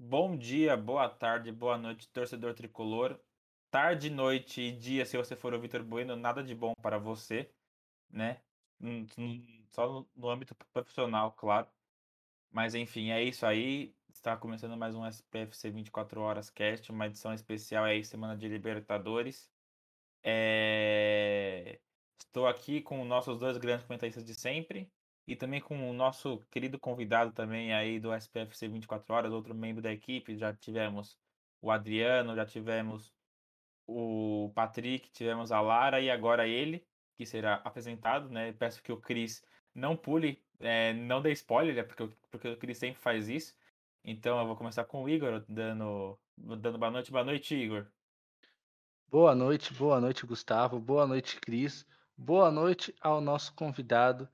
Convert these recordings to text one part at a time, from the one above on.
Bom dia, boa tarde, boa noite, torcedor tricolor. Tarde, noite e dia, se você for o Vitor Bueno, nada de bom para você, né? Só no âmbito profissional, claro. Mas enfim, é isso aí. Está começando mais um SPFC 24 Horas Cast, uma edição especial aí, semana de Libertadores. É... Estou aqui com nossos dois grandes comentaristas de sempre e também com o nosso querido convidado também aí do SPFC 24 Horas, outro membro da equipe. Já tivemos o Adriano, já tivemos o Patrick, tivemos a Lara e agora ele, que será apresentado, né? Peço que o Cris não pule, é, não dê spoiler, né? porque, porque o Cris sempre faz isso. Então eu vou começar com o Igor, dando, dando boa noite. Boa noite, Igor. Boa noite, boa noite, Gustavo. Boa noite, Cris. Boa noite ao nosso convidado,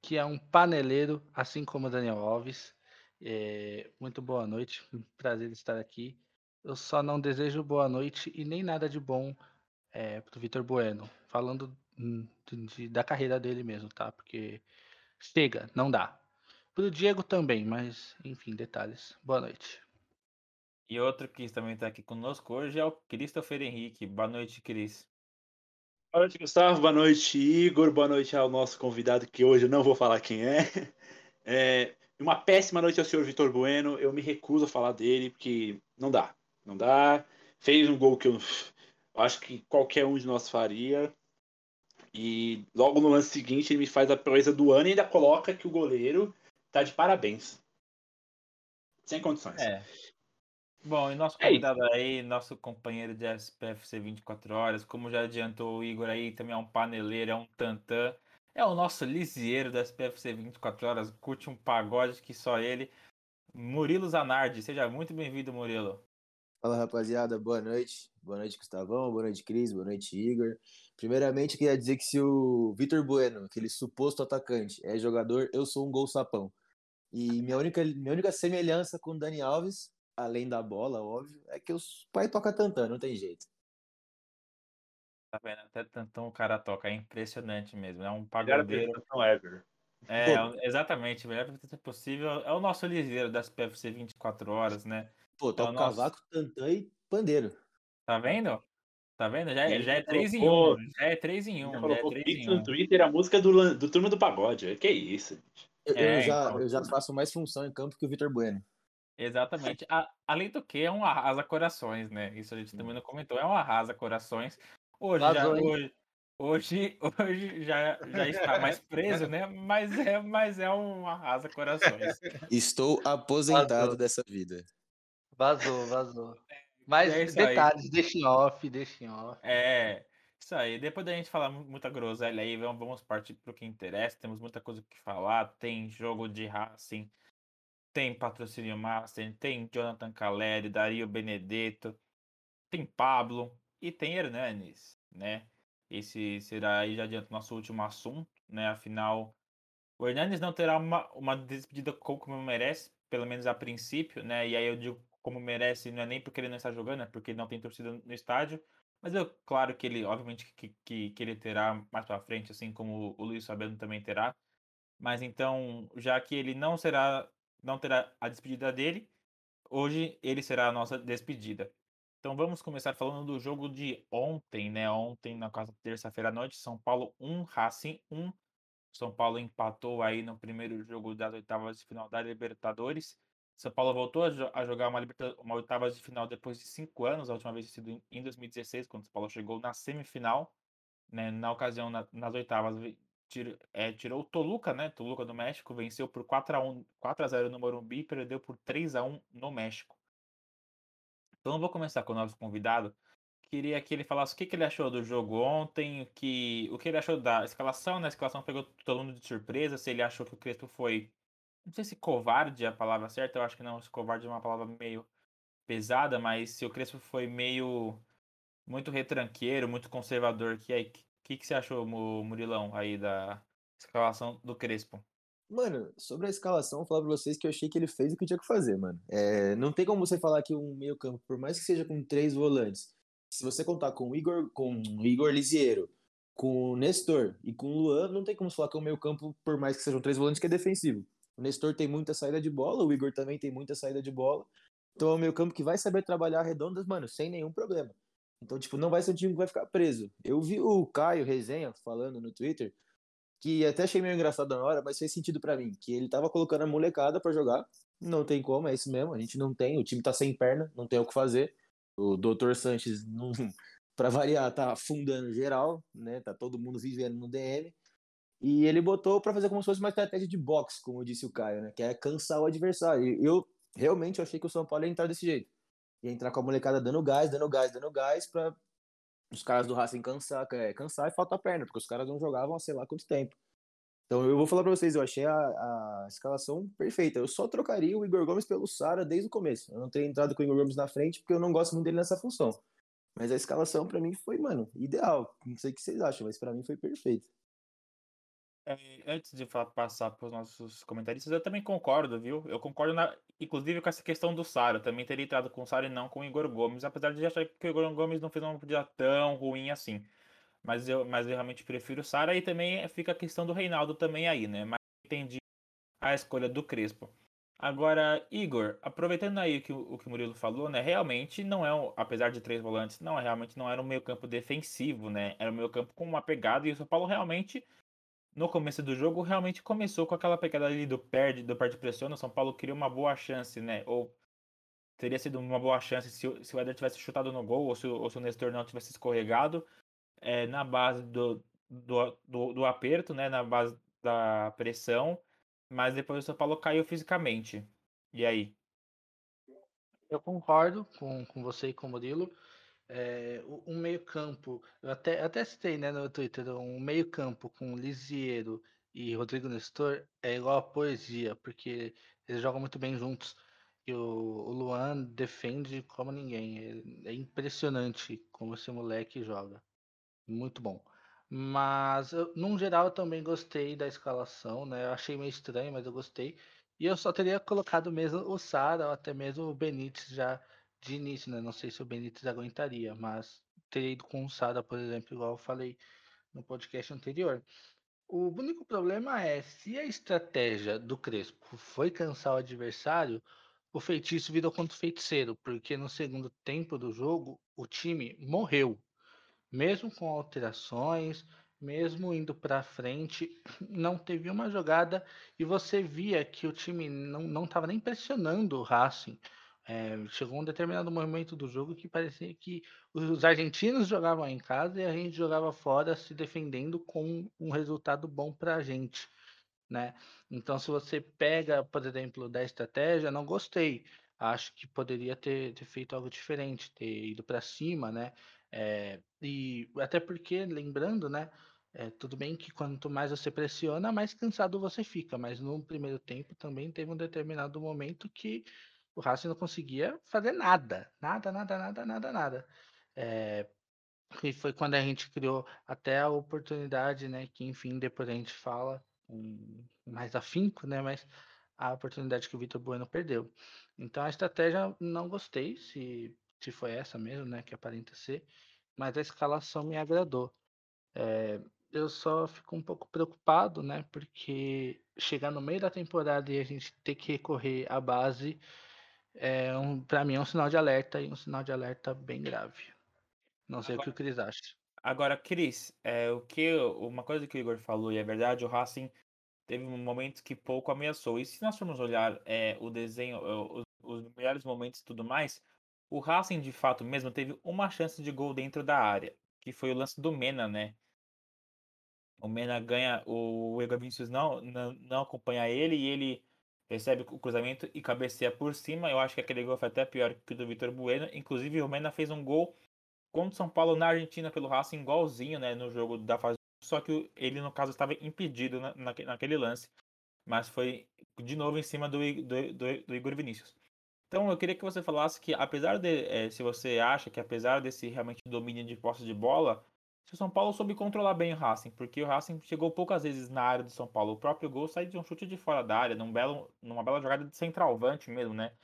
que é um paneleiro, assim como o Daniel Alves. É, muito boa noite, prazer estar aqui. Eu só não desejo boa noite e nem nada de bom é, para o Vitor Bueno, falando de, de, da carreira dele mesmo, tá? Porque chega, não dá. Para o Diego também, mas enfim, detalhes. Boa noite. E outro que também está aqui conosco hoje é o Christopher Henrique. Boa noite, Cris. Boa noite, Gustavo. Boa noite, Igor. Boa noite ao nosso convidado, que hoje eu não vou falar quem é. é uma péssima noite ao senhor Vitor Bueno. Eu me recuso a falar dele, porque não dá. Não dá. Fez um gol que eu, eu acho que qualquer um de nós faria. E logo no lance seguinte ele me faz a proeza do ano e ainda coloca que o goleiro tá de parabéns. Sem condições. É. Bom, e nosso é convidado é aí, nosso companheiro de SPFC 24 horas, como já adiantou o Igor aí, também é um paneleiro, é um tantã, é o nosso lisieiro da SPFC 24 horas, curte um pagode que só ele, Murilo Zanardi. Seja muito bem-vindo, Murilo. Fala, rapaziada, boa noite. Boa noite, Gustavão, boa noite, Cris, boa noite, Igor. Primeiramente, queria dizer que se o Vitor Bueno, aquele suposto atacante, é jogador, eu sou um gol sapão. E minha única, minha única semelhança com o Dani Alves além da bola, óbvio, é que os pai toca tantã, não tem jeito. Tá vendo? Até tantão o cara toca, é impressionante mesmo. É um pagodeiro. ever. É, Pô. exatamente, o melhor possível. É o nosso ligeiro das PFC 24 horas, né? Pô, toca é nosso... cavaco, tantã e pandeiro. Tá vendo? Tá vendo? Já, é, já é 3 em 1. Já é 3 em 1. Já é 3 em 1. no Twitter a música do, do Turma do Pagode. Que isso, gente. Eu, é, eu já, então... eu já faço mais função em campo que o Vitor Bueno. Exatamente. A, além do que, é um arrasa corações, né? Isso a gente também não comentou. É um arrasa corações. Hoje, já, hoje, hoje, hoje já, já está mais preso, né? Mas é, mas é um arrasa corações. Estou aposentado vazou. dessa vida. Vazou, vazou. Mas é detalhes, deixem off, deixem off. É, isso aí. Depois da gente falar muita groselha aí, vamos, vamos partir para o que interessa. Temos muita coisa que falar. Tem jogo de Racing tem Patrocínio Master, tem Jonathan Caleri, Dario Benedetto, tem Pablo e tem Hernanes, né? Esse será aí já adianta nosso último assunto, né? Afinal, o Hernanes não terá uma, uma despedida como merece, pelo menos a princípio, né? E aí eu digo como merece, não é nem porque ele não está jogando, é porque não tem torcida no estádio. Mas eu, claro que ele, obviamente, que, que, que ele terá mais para frente, assim como o Luiz Fabiano também terá. Mas então, já que ele não será não terá a despedida dele. Hoje ele será a nossa despedida. Então vamos começar falando do jogo de ontem, né? Ontem, na terça-feira à noite, São Paulo 1, Racing 1. São Paulo empatou aí no primeiro jogo das oitavas de final da Libertadores. São Paulo voltou a, jogar uma, uma oitavas de final depois de cinco anos, a última vez sido em 2016, quando São Paulo chegou na semifinal. Né? Na ocasião, na, nas oitavas, é, tirou o Toluca, né? Toluca do México, venceu por 4 a 1 4 a 0 no Morumbi e perdeu por 3 a 1 no México. Então eu vou começar com o nosso convidado. Queria que ele falasse o que, que ele achou do jogo ontem, que, o que ele achou da escalação, né? A escalação pegou todo mundo de surpresa, se ele achou que o Crespo foi. Não sei se covarde é a palavra certa, eu acho que não, se covarde é uma palavra meio pesada, mas se o Crespo foi meio muito retranqueiro, muito conservador, que aí que, que você achou, Murilão, aí da escalação do Crespo? Mano, sobre a escalação, vou falar pra vocês que eu achei que ele fez o que tinha que fazer, mano. É, não tem como você falar que um meio campo, por mais que seja com três volantes, se você contar com o Igor, com o Igor Lisiero, com o Nestor e com o Luan, não tem como falar que o meio campo, por mais que sejam três volantes, que é defensivo. O Nestor tem muita saída de bola, o Igor também tem muita saída de bola. Então é um meio campo que vai saber trabalhar redondas, mano, sem nenhum problema. Então, tipo, não vai ser um time que vai ficar preso. Eu vi o Caio Resenha falando no Twitter, que até achei meio engraçado na hora, mas fez sentido para mim, que ele tava colocando a molecada para jogar. Não tem como, é isso mesmo, a gente não tem, o time tá sem perna, não tem o que fazer. O Dr. Sanches, não, pra variar, tá afundando geral, né? Tá todo mundo vivendo no DM. E ele botou para fazer como se fosse uma estratégia de boxe, como disse o Caio, né? Que é cansar o adversário. E eu realmente achei que o São Paulo ia entrar desse jeito. Ia entrar com a molecada dando gás, dando gás, dando gás, para os caras do Racing cansar, é, cansar e faltar perna, porque os caras não jogavam há sei lá quanto tempo. Então eu vou falar para vocês, eu achei a, a, escalação perfeita. Eu só trocaria o Igor Gomes pelo Sara desde o começo. Eu não teria entrado com o Igor Gomes na frente, porque eu não gosto muito dele nessa função. Mas a escalação para mim foi, mano, ideal. Não sei o que vocês acham, mas para mim foi perfeito. É, antes de falar, passar para os nossos comentaristas, eu também concordo, viu? Eu concordo, na, inclusive, com essa questão do Sara. Eu também teria entrado com o Sara e não com o Igor Gomes, apesar de achar que o Igor Gomes não fez uma partida tão ruim assim. Mas eu, mas eu realmente prefiro o Sara e também fica a questão do Reinaldo também aí, né? Mas entendi a escolha do Crespo. Agora, Igor, aproveitando aí o que o, que o Murilo falou, né? Realmente não é, um, apesar de três volantes, não, realmente não era um meio campo defensivo, né? Era um meio campo com uma pegada e o São Paulo realmente no começo do jogo realmente começou com aquela pegada ali do perde, do perde pressão. O São Paulo criou uma boa chance, né? Ou teria sido uma boa chance se, se o Éder tivesse chutado no gol ou se, ou se o Nestor não tivesse escorregado é, na base do, do, do, do, aperto, né? Na base da pressão. Mas depois o São Paulo caiu fisicamente. E aí? Eu concordo com, com você e com o Murilo é, um meio-campo, eu até, até citei né, no Twitter, um meio-campo com Lisiero e Rodrigo Nestor é igual a poesia, porque eles jogam muito bem juntos. E o, o Luan defende como ninguém. É, é impressionante como esse moleque joga. Muito bom. Mas, eu, num geral, eu também gostei da escalação, né? Eu achei meio estranho, mas eu gostei. E eu só teria colocado mesmo o Sara ou até mesmo o Benítez já de início, né? Não sei se o Benítez aguentaria, mas teria ido com o Sada, por exemplo, igual eu falei no podcast anterior. O único problema é se a estratégia do Crespo foi cansar o adversário, o feitiço virou contra o feiticeiro, porque no segundo tempo do jogo o time morreu. Mesmo com alterações, mesmo indo para frente, não teve uma jogada e você via que o time não estava nem pressionando o Racing. É, chegou um determinado momento do jogo que parecia que os argentinos jogavam em casa e a gente jogava fora se defendendo com um resultado bom para a gente, né? Então, se você pega, por exemplo, da estratégia, não gostei. Acho que poderia ter, ter feito algo diferente, ter ido para cima, né? É, e até porque, lembrando, né? É, tudo bem que quanto mais você pressiona, mais cansado você fica, mas no primeiro tempo também teve um determinado momento que o Racing não conseguia fazer nada. Nada, nada, nada, nada, nada. É, e foi quando a gente criou até a oportunidade, né? Que enfim, depois a gente fala um, mais afinco, né? Mas a oportunidade que o Vitor Bueno perdeu. Então a estratégia não gostei, se, se foi essa mesmo, né? Que aparenta ser, mas a escalação me agradou. É, eu só fico um pouco preocupado, né? Porque chegar no meio da temporada e a gente ter que recorrer à base é um, para mim é um sinal de alerta e um sinal de alerta bem grave. Não sei agora, o que o Cris acha. Agora, Cris, é, o que, uma coisa que o Igor falou e é verdade, o Racing teve um momento que pouco ameaçou. E se nós formos olhar é, o desenho, os, os melhores momentos e tudo mais, o Racing de fato mesmo teve uma chance de gol dentro da área, que foi o lance do Mena, né? O Mena ganha, o Igor Vinícius não, não, não acompanha ele e ele recebe o cruzamento e cabeceia por cima. Eu acho que aquele gol foi até pior que o do Vitor Bueno. Inclusive, o Mena fez um gol contra o São Paulo na Argentina pelo Racing, igualzinho, né, no jogo da fase. Só que ele, no caso, estava impedido na, naquele lance. Mas foi de novo em cima do, do, do, do Igor Vinícius. Então eu queria que você falasse que, apesar de. É, se você acha que, apesar desse realmente domínio de posse de bola, se o São Paulo soube controlar bem o Racing, porque o Racing chegou poucas vezes na área do São Paulo. O próprio gol sai de um chute de fora da área, num belo, numa bela jogada de centralvante mesmo, né?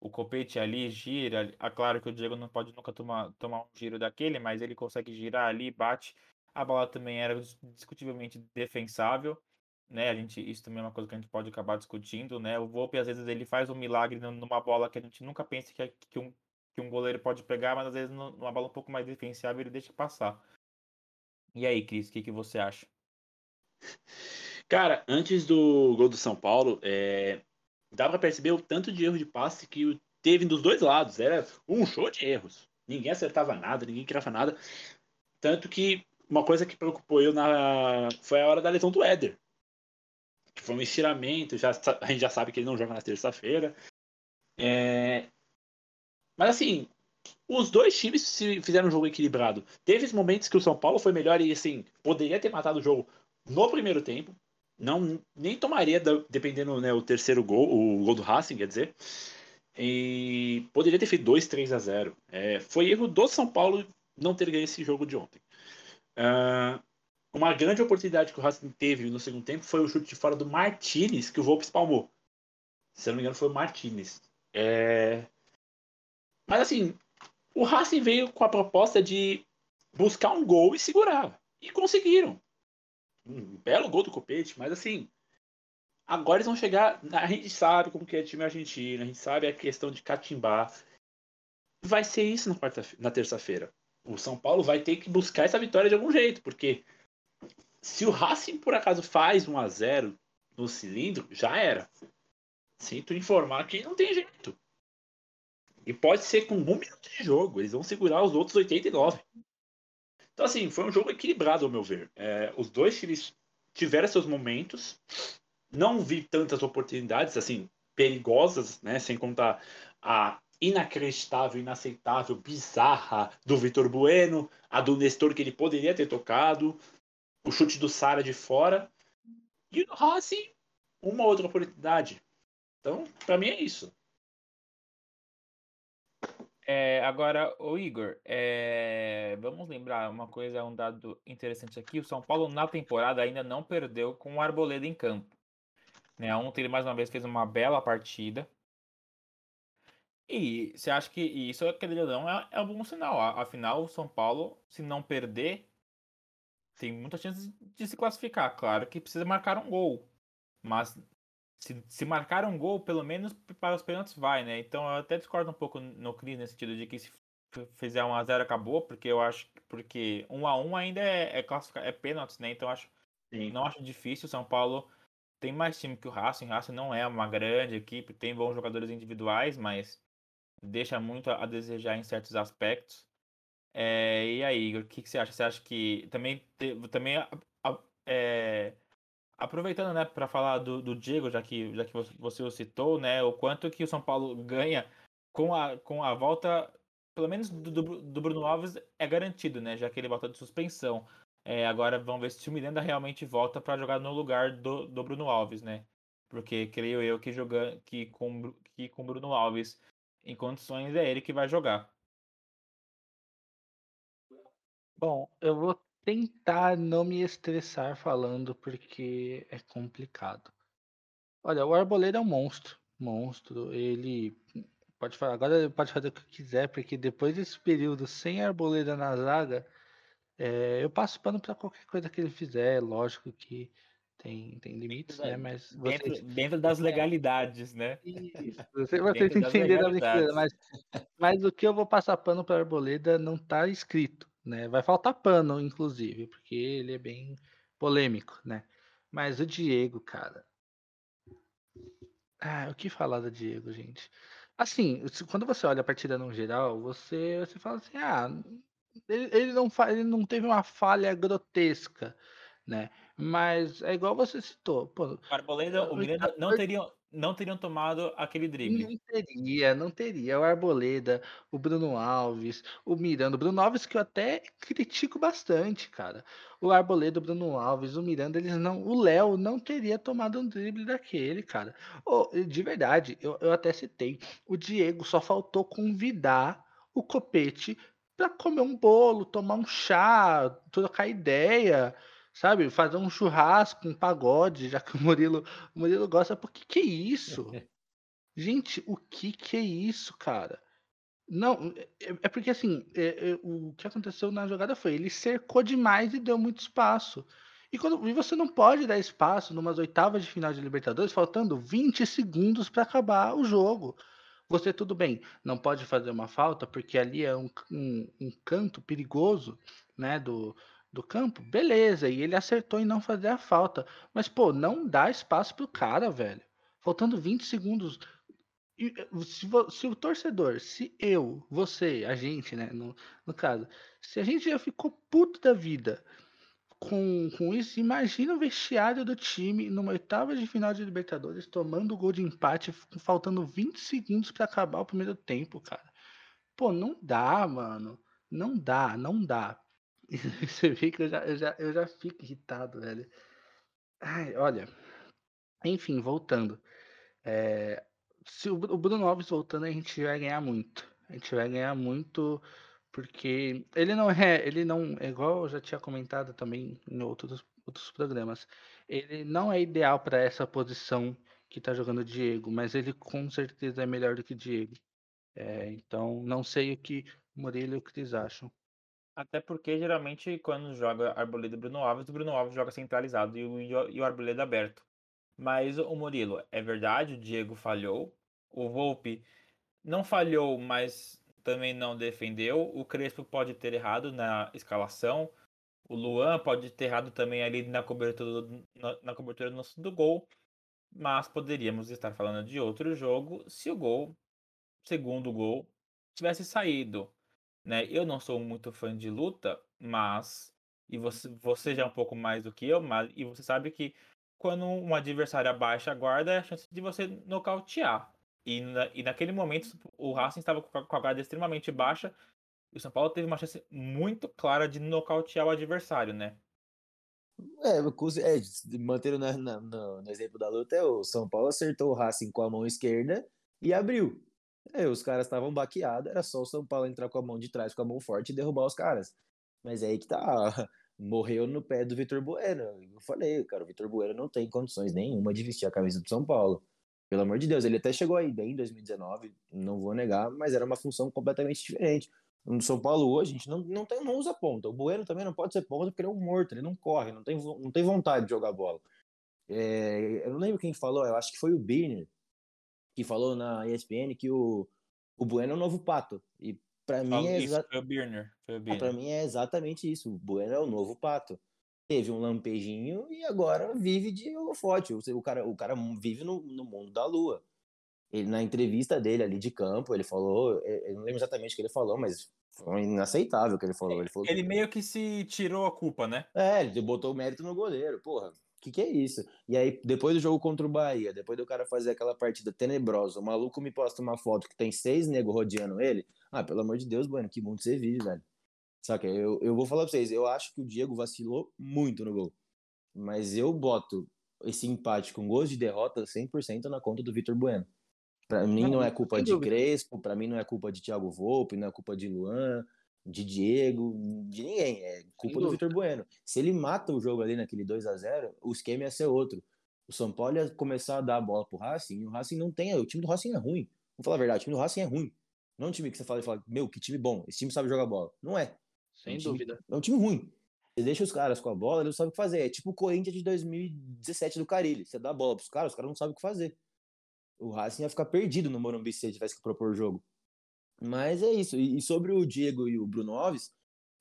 O Copete ali gira. É claro que o Diego não pode nunca tomar, tomar um giro daquele, mas ele consegue girar ali, bate. A bola também era discutivelmente defensável. né? A gente, isso também é uma coisa que a gente pode acabar discutindo, né? O Volpe, às vezes, ele faz um milagre numa bola que a gente nunca pensa que, que, um, que um goleiro pode pegar, mas às vezes numa bola um pouco mais defensável ele deixa passar. E aí, Cris, o que, que você acha? Cara, antes do gol do São Paulo, é... dá para perceber o tanto de erro de passe que teve dos dois lados. Era um show de erros. Ninguém acertava nada, ninguém criava nada. Tanto que uma coisa que preocupou eu na... foi a hora da lesão do Éder. Que foi um estiramento, já, a gente já sabe que ele não joga na terça-feira. É... Mas assim, os dois times fizeram um jogo equilibrado. Teve momentos que o São Paulo foi melhor e assim, poderia ter matado o jogo no primeiro tempo. Não, nem tomaria, dependendo né, o terceiro gol, o gol do Racing, quer dizer. E poderia ter feito 2, 3 a 0. É, foi erro do São Paulo não ter ganho esse jogo de ontem. Uh, uma grande oportunidade que o Racing teve no segundo tempo foi o chute de fora do Martinez, que o Volpe espalmou. Se eu não me engano, foi o Martinez. É... Mas assim, o Racing veio com a proposta de buscar um gol e segurar. E conseguiram. Um belo gol do Copete, mas assim, agora eles vão chegar. A gente sabe como que é time argentino, a gente sabe a questão de catimbar. Vai ser isso na, quarta, na terça-feira. O São Paulo vai ter que buscar essa vitória de algum jeito, porque se o Racing por acaso faz 1 a 0 no cilindro, já era. Sinto informar que não tem jeito. E pode ser com um minuto de jogo. Eles vão segurar os outros 89. Então, assim, foi um jogo equilibrado, ao meu ver. É, os dois times tiveram seus momentos. Não vi tantas oportunidades, assim, perigosas, né? Sem contar a inacreditável, inaceitável, bizarra do Vitor Bueno, a do Nestor que ele poderia ter tocado, o chute do Sara de fora. E o Racing, uma outra oportunidade. Então, para mim é isso. É, agora, o Igor, é, vamos lembrar uma coisa, um dado interessante aqui. O São Paulo na temporada ainda não perdeu com o Arboleda em campo. Né? Ontem ele mais uma vez fez uma bela partida. E você acha que isso, querendo ou não, é, é um bom sinal. Afinal, o São Paulo, se não perder, tem muita chance de se classificar. Claro que precisa marcar um gol. Mas se, se marcar um gol, pelo menos para os pênaltis vai, né? Então eu até discordo um pouco no Cris nesse sentido de que se fizer 1 a 0 acabou, porque eu acho porque 1 a 1 ainda é é, é pênaltis, né? Então acho Sim. não acho difícil. São Paulo tem mais time que o Racing. O Racing não é uma grande equipe, tem bons jogadores individuais, mas deixa muito a desejar em certos aspectos. É, e aí, o que, que, você acha? Você acha que também, também é, Aproveitando, né, para falar do, do, Diego, já que, já que você o citou, né, o quanto que o São Paulo ganha com a, com a volta, pelo menos do, do, Bruno Alves, é garantido, né, já que ele volta de suspensão. É, agora vamos ver se o Miranda realmente volta para jogar no lugar do, do Bruno Alves, né? Porque creio eu que jogando que com que com Bruno Alves em condições é ele que vai jogar. Bom, eu vou tentar não me estressar falando, porque é complicado. Olha, o Arboleda é um monstro. Monstro. Ele pode falar, agora ele pode fazer o que quiser, porque depois desse período sem Arboleda na zaga, é, eu passo pano para qualquer coisa que ele fizer. Lógico que tem, tem limites, né? Mas dentro, vocês... dentro das legalidades, né? Isso. Vocês, vocês entenderam a brincadeira, mas, mas o que eu vou passar pano para Arboleda não está escrito né? Vai faltar pano, inclusive, porque ele é bem polêmico, né? Mas o Diego, cara. Ah, o que falar do Diego, gente? Assim, quando você olha a partida no geral, você, você fala assim, ah, ele, ele, não, ele não teve uma falha grotesca, né? Mas é igual você citou. Pô, o Arboleda, o Miranda não teriam, não teriam tomado aquele drible. Não teria, não teria. O Arboleda, o Bruno Alves, o Miranda. O Bruno Alves que eu até critico bastante, cara. O Arboleda, o Bruno Alves, o Miranda, eles não. O Léo não teria tomado um drible daquele, cara. Oh, de verdade, eu, eu até citei. O Diego só faltou convidar o Copete para comer um bolo, tomar um chá, trocar ideia sabe? Fazer um churrasco, um pagode, já que o Murilo, o Murilo gosta. Porque que é isso? Gente, o que que é isso, cara? Não, é, é porque assim, é, é, o que aconteceu na jogada foi ele cercou demais e deu muito espaço. E, quando, e você não pode dar espaço numas oitavas de final de Libertadores, faltando 20 segundos para acabar o jogo. Você, tudo bem, não pode fazer uma falta, porque ali é um, um, um canto perigoso né, do, do campo. Beleza, e ele acertou em não fazer a falta. Mas, pô, não dá espaço pro cara, velho. Faltando 20 segundos. E, se, se, o torcedor, se eu, você, a gente, né, no, no caso, se a gente já ficou puto da vida com, com isso, imagina o vestiário do time numa oitava de final de Libertadores tomando o gol de empate, faltando 20 segundos para acabar o primeiro tempo, cara. Pô, não dá, mano. Não dá, não dá. Você vê que eu já, eu já, eu já fico irritado, velho. Ai, olha. Enfim, voltando. É, se o, o Bruno Alves voltando, a gente vai ganhar muito. A gente vai ganhar muito porque ele não é, ele não, é igual eu já tinha comentado também em outros, outros programas, ele não é ideal para essa posição que está jogando o Diego, mas ele com certeza é melhor do que Diego. É, então, não sei o que Murilo e o Cris acham. Até porque geralmente quando joga Arboleda e Bruno Alves, o Bruno Alves joga centralizado e o, e o Arboleda aberto. Mas o Murilo, é verdade, o Diego falhou. O Volpe não falhou, mas também não defendeu. O Crespo pode ter errado na escalação. O Luan pode ter errado também ali na cobertura, do, na, na cobertura do, do gol. Mas poderíamos estar falando de outro jogo se o gol, segundo gol, tivesse saído. Né? Eu não sou muito fã de luta, mas. E você, você já é um pouco mais do que eu, mas e você sabe que quando um adversário abaixa a guarda, é a chance de você nocautear. E, na, e naquele momento o Racing estava com a guarda extremamente baixa e o São Paulo teve uma chance muito clara de nocautear o adversário, né? É, é mantendo na, na, no, no, exemplo da luta, é, o São Paulo acertou o Racing com a mão esquerda e abriu. É, os caras estavam baqueados, era só o São Paulo entrar com a mão de trás, com a mão forte e derrubar os caras. Mas é aí que tá, morreu no pé do Vitor Bueno. Eu falei, cara, o Vitor Bueno não tem condições nenhuma de vestir a camisa do São Paulo. Pelo amor de Deus, ele até chegou aí bem em 2019, não vou negar, mas era uma função completamente diferente. No São Paulo hoje, a gente não, não, tem, não usa ponta. O Bueno também não pode ser ponta porque ele é um morto, ele não corre, não tem, não tem vontade de jogar bola. É, eu não lembro quem falou, eu acho que foi o Birner, que falou na ESPN que o, o Bueno é o novo pato. E para mim é exa... Ah, mim é exatamente isso. O Bueno é o novo pato teve um lampejinho e agora vive de holofote. O cara, o cara vive no, no mundo da lua. Ele, na entrevista dele ali de campo, ele falou, eu não lembro exatamente o que ele falou, mas foi inaceitável o que ele falou. Ele, falou ele meio que se tirou a culpa, né? É, ele botou o mérito no goleiro, porra. O que, que é isso? E aí, depois do jogo contra o Bahia, depois do cara fazer aquela partida tenebrosa, o maluco me posta uma foto que tem seis negros rodeando ele. Ah, pelo amor de Deus, mano, que mundo você vive, velho. Saca? Eu, eu vou falar pra vocês, eu acho que o Diego vacilou muito no gol. Mas eu boto esse empate com gols de derrota 100% na conta do Vitor Bueno. Para mim não é culpa de Crespo, para mim não é culpa de Thiago Volpe, não é culpa de Luan, de Diego, de ninguém. É culpa do Vitor Bueno. Se ele mata o jogo ali naquele 2 a 0 o esquema ia ser outro. O São Paulo ia começar a dar a bola pro Racing e o Racing não tem. O time do Racing é ruim. Vamos falar a verdade, o time do Racing é ruim. Não é um time que você fala e fala, meu, que time bom, esse time sabe jogar bola. Não é. Sem é um dúvida. Time, é um time ruim. Você deixa os caras com a bola, eles não sabem o que fazer. É tipo o Corinthians de 2017 do Carilli. Você dá a bola pros caras, os caras não sabem o que fazer. O Racing ia ficar perdido no Morumbi se ele tivesse que propor o jogo. Mas é isso. E sobre o Diego e o Bruno Alves,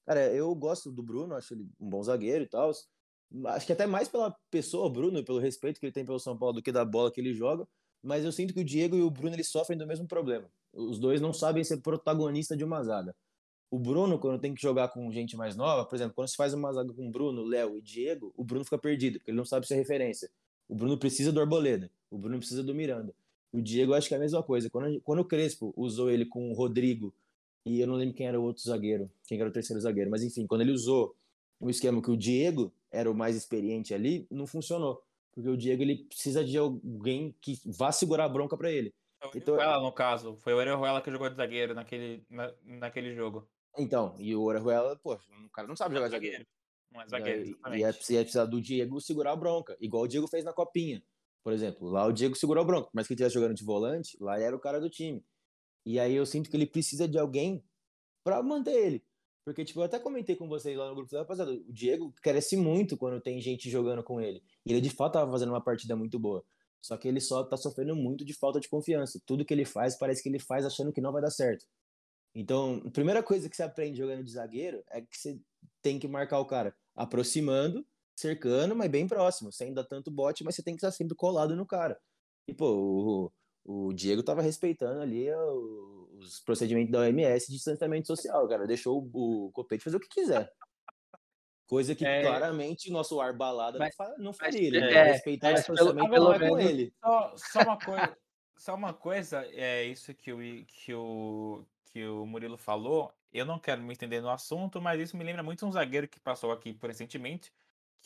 cara, eu gosto do Bruno, acho ele um bom zagueiro e tal. Acho que até mais pela pessoa, Bruno, pelo respeito que ele tem pelo São Paulo do que da bola que ele joga. Mas eu sinto que o Diego e o Bruno eles sofrem do mesmo problema. Os dois não sabem ser protagonista de uma zaga. O Bruno, quando tem que jogar com gente mais nova, por exemplo, quando se faz uma zaga com Bruno, Léo e Diego, o Bruno fica perdido, porque ele não sabe ser referência. O Bruno precisa do Arboleda, o Bruno precisa do Miranda. O Diego, acho que é a mesma coisa. Quando, quando o Crespo usou ele com o Rodrigo, e eu não lembro quem era o outro zagueiro, quem era o terceiro zagueiro, mas enfim, quando ele usou um esquema que o Diego era o mais experiente ali, não funcionou. Porque o Diego ele precisa de alguém que vá segurar a bronca para ele. Foi o então, no caso. Foi o Orejuela que jogou de zagueiro naquele, na, naquele jogo. Então, e o Orejuela, pô, o cara não sabe jogar zagueiro. Não é zagueiro, e, e é, ia precisar do Diego segurar a bronca, igual o Diego fez na Copinha. Por exemplo, lá o Diego segurou a bronca, mas que ele estivesse jogando de volante, lá era o cara do time. E aí eu sinto que ele precisa de alguém para manter ele. Porque, tipo, eu até comentei com vocês lá no grupo, rapaziada, o Diego cresce muito quando tem gente jogando com ele. E ele, de fato, tava fazendo uma partida muito boa. Só que ele só tá sofrendo muito de falta de confiança. Tudo que ele faz, parece que ele faz achando que não vai dar certo. Então, a primeira coisa que você aprende jogando de zagueiro é que você tem que marcar o cara aproximando, cercando, mas bem próximo, sem dar tanto bote, mas você tem que estar sempre colado no cara. E, pô, o, o Diego tava respeitando ali o, os procedimentos da OMS de distanciamento social, cara. Deixou o, o Copete fazer o que quiser. Coisa que É. claramente o nosso ar balada Mas- não, faria. Ele é, respeitar mas esse pelo- procedimento pelo não é com ele. Só, só uma coisa, só uma coisa, é isso que o, que o, que o Murilo falou. Eu não quero me entender no assunto, mas isso me lembra muito um zagueiro que passou aqui recentemente,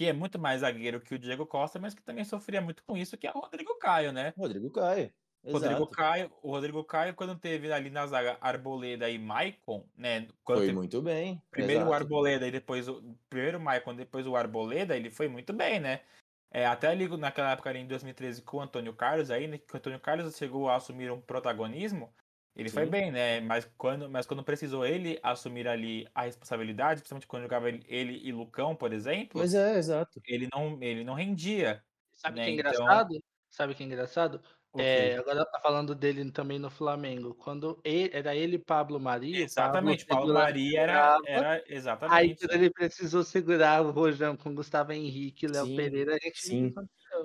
que é muito mais zagueiro que o Diego Costa, mas que também sofria muito com isso, que é o Rodrigo Caio, né? Rodrigo Caio. Rodrigo Exato. Caio, o Rodrigo Caio, quando teve ali na zaga Arboleda e Maicon, né? Foi teve muito bem. primeiro o exato. Arboleda e depois o primeiro o Maicon, depois o Arboleda, ele foi muito bem, né? É, até ali naquela época ali, em 2013 com o Antônio Carlos aí, né, que o Antônio Carlos chegou a assumir um protagonismo, ele foi Sim. bem, né? Mas quando, mas quando precisou ele assumir ali a responsabilidade, principalmente quando jogava ele, ele e Lucão, por exemplo, Pois é, exato. ele não ele não rendia. Sabe né, que é então- engraçado? Sabe que é engraçado? É, agora tá falando dele também no Flamengo. Quando ele, era ele e Pablo Maria. Exatamente, Paulo segurava- Maria era, era Aí exatamente. quando ele precisou segurar o Rojão com Gustavo Henrique Léo Sim, Pereira, a gente sim.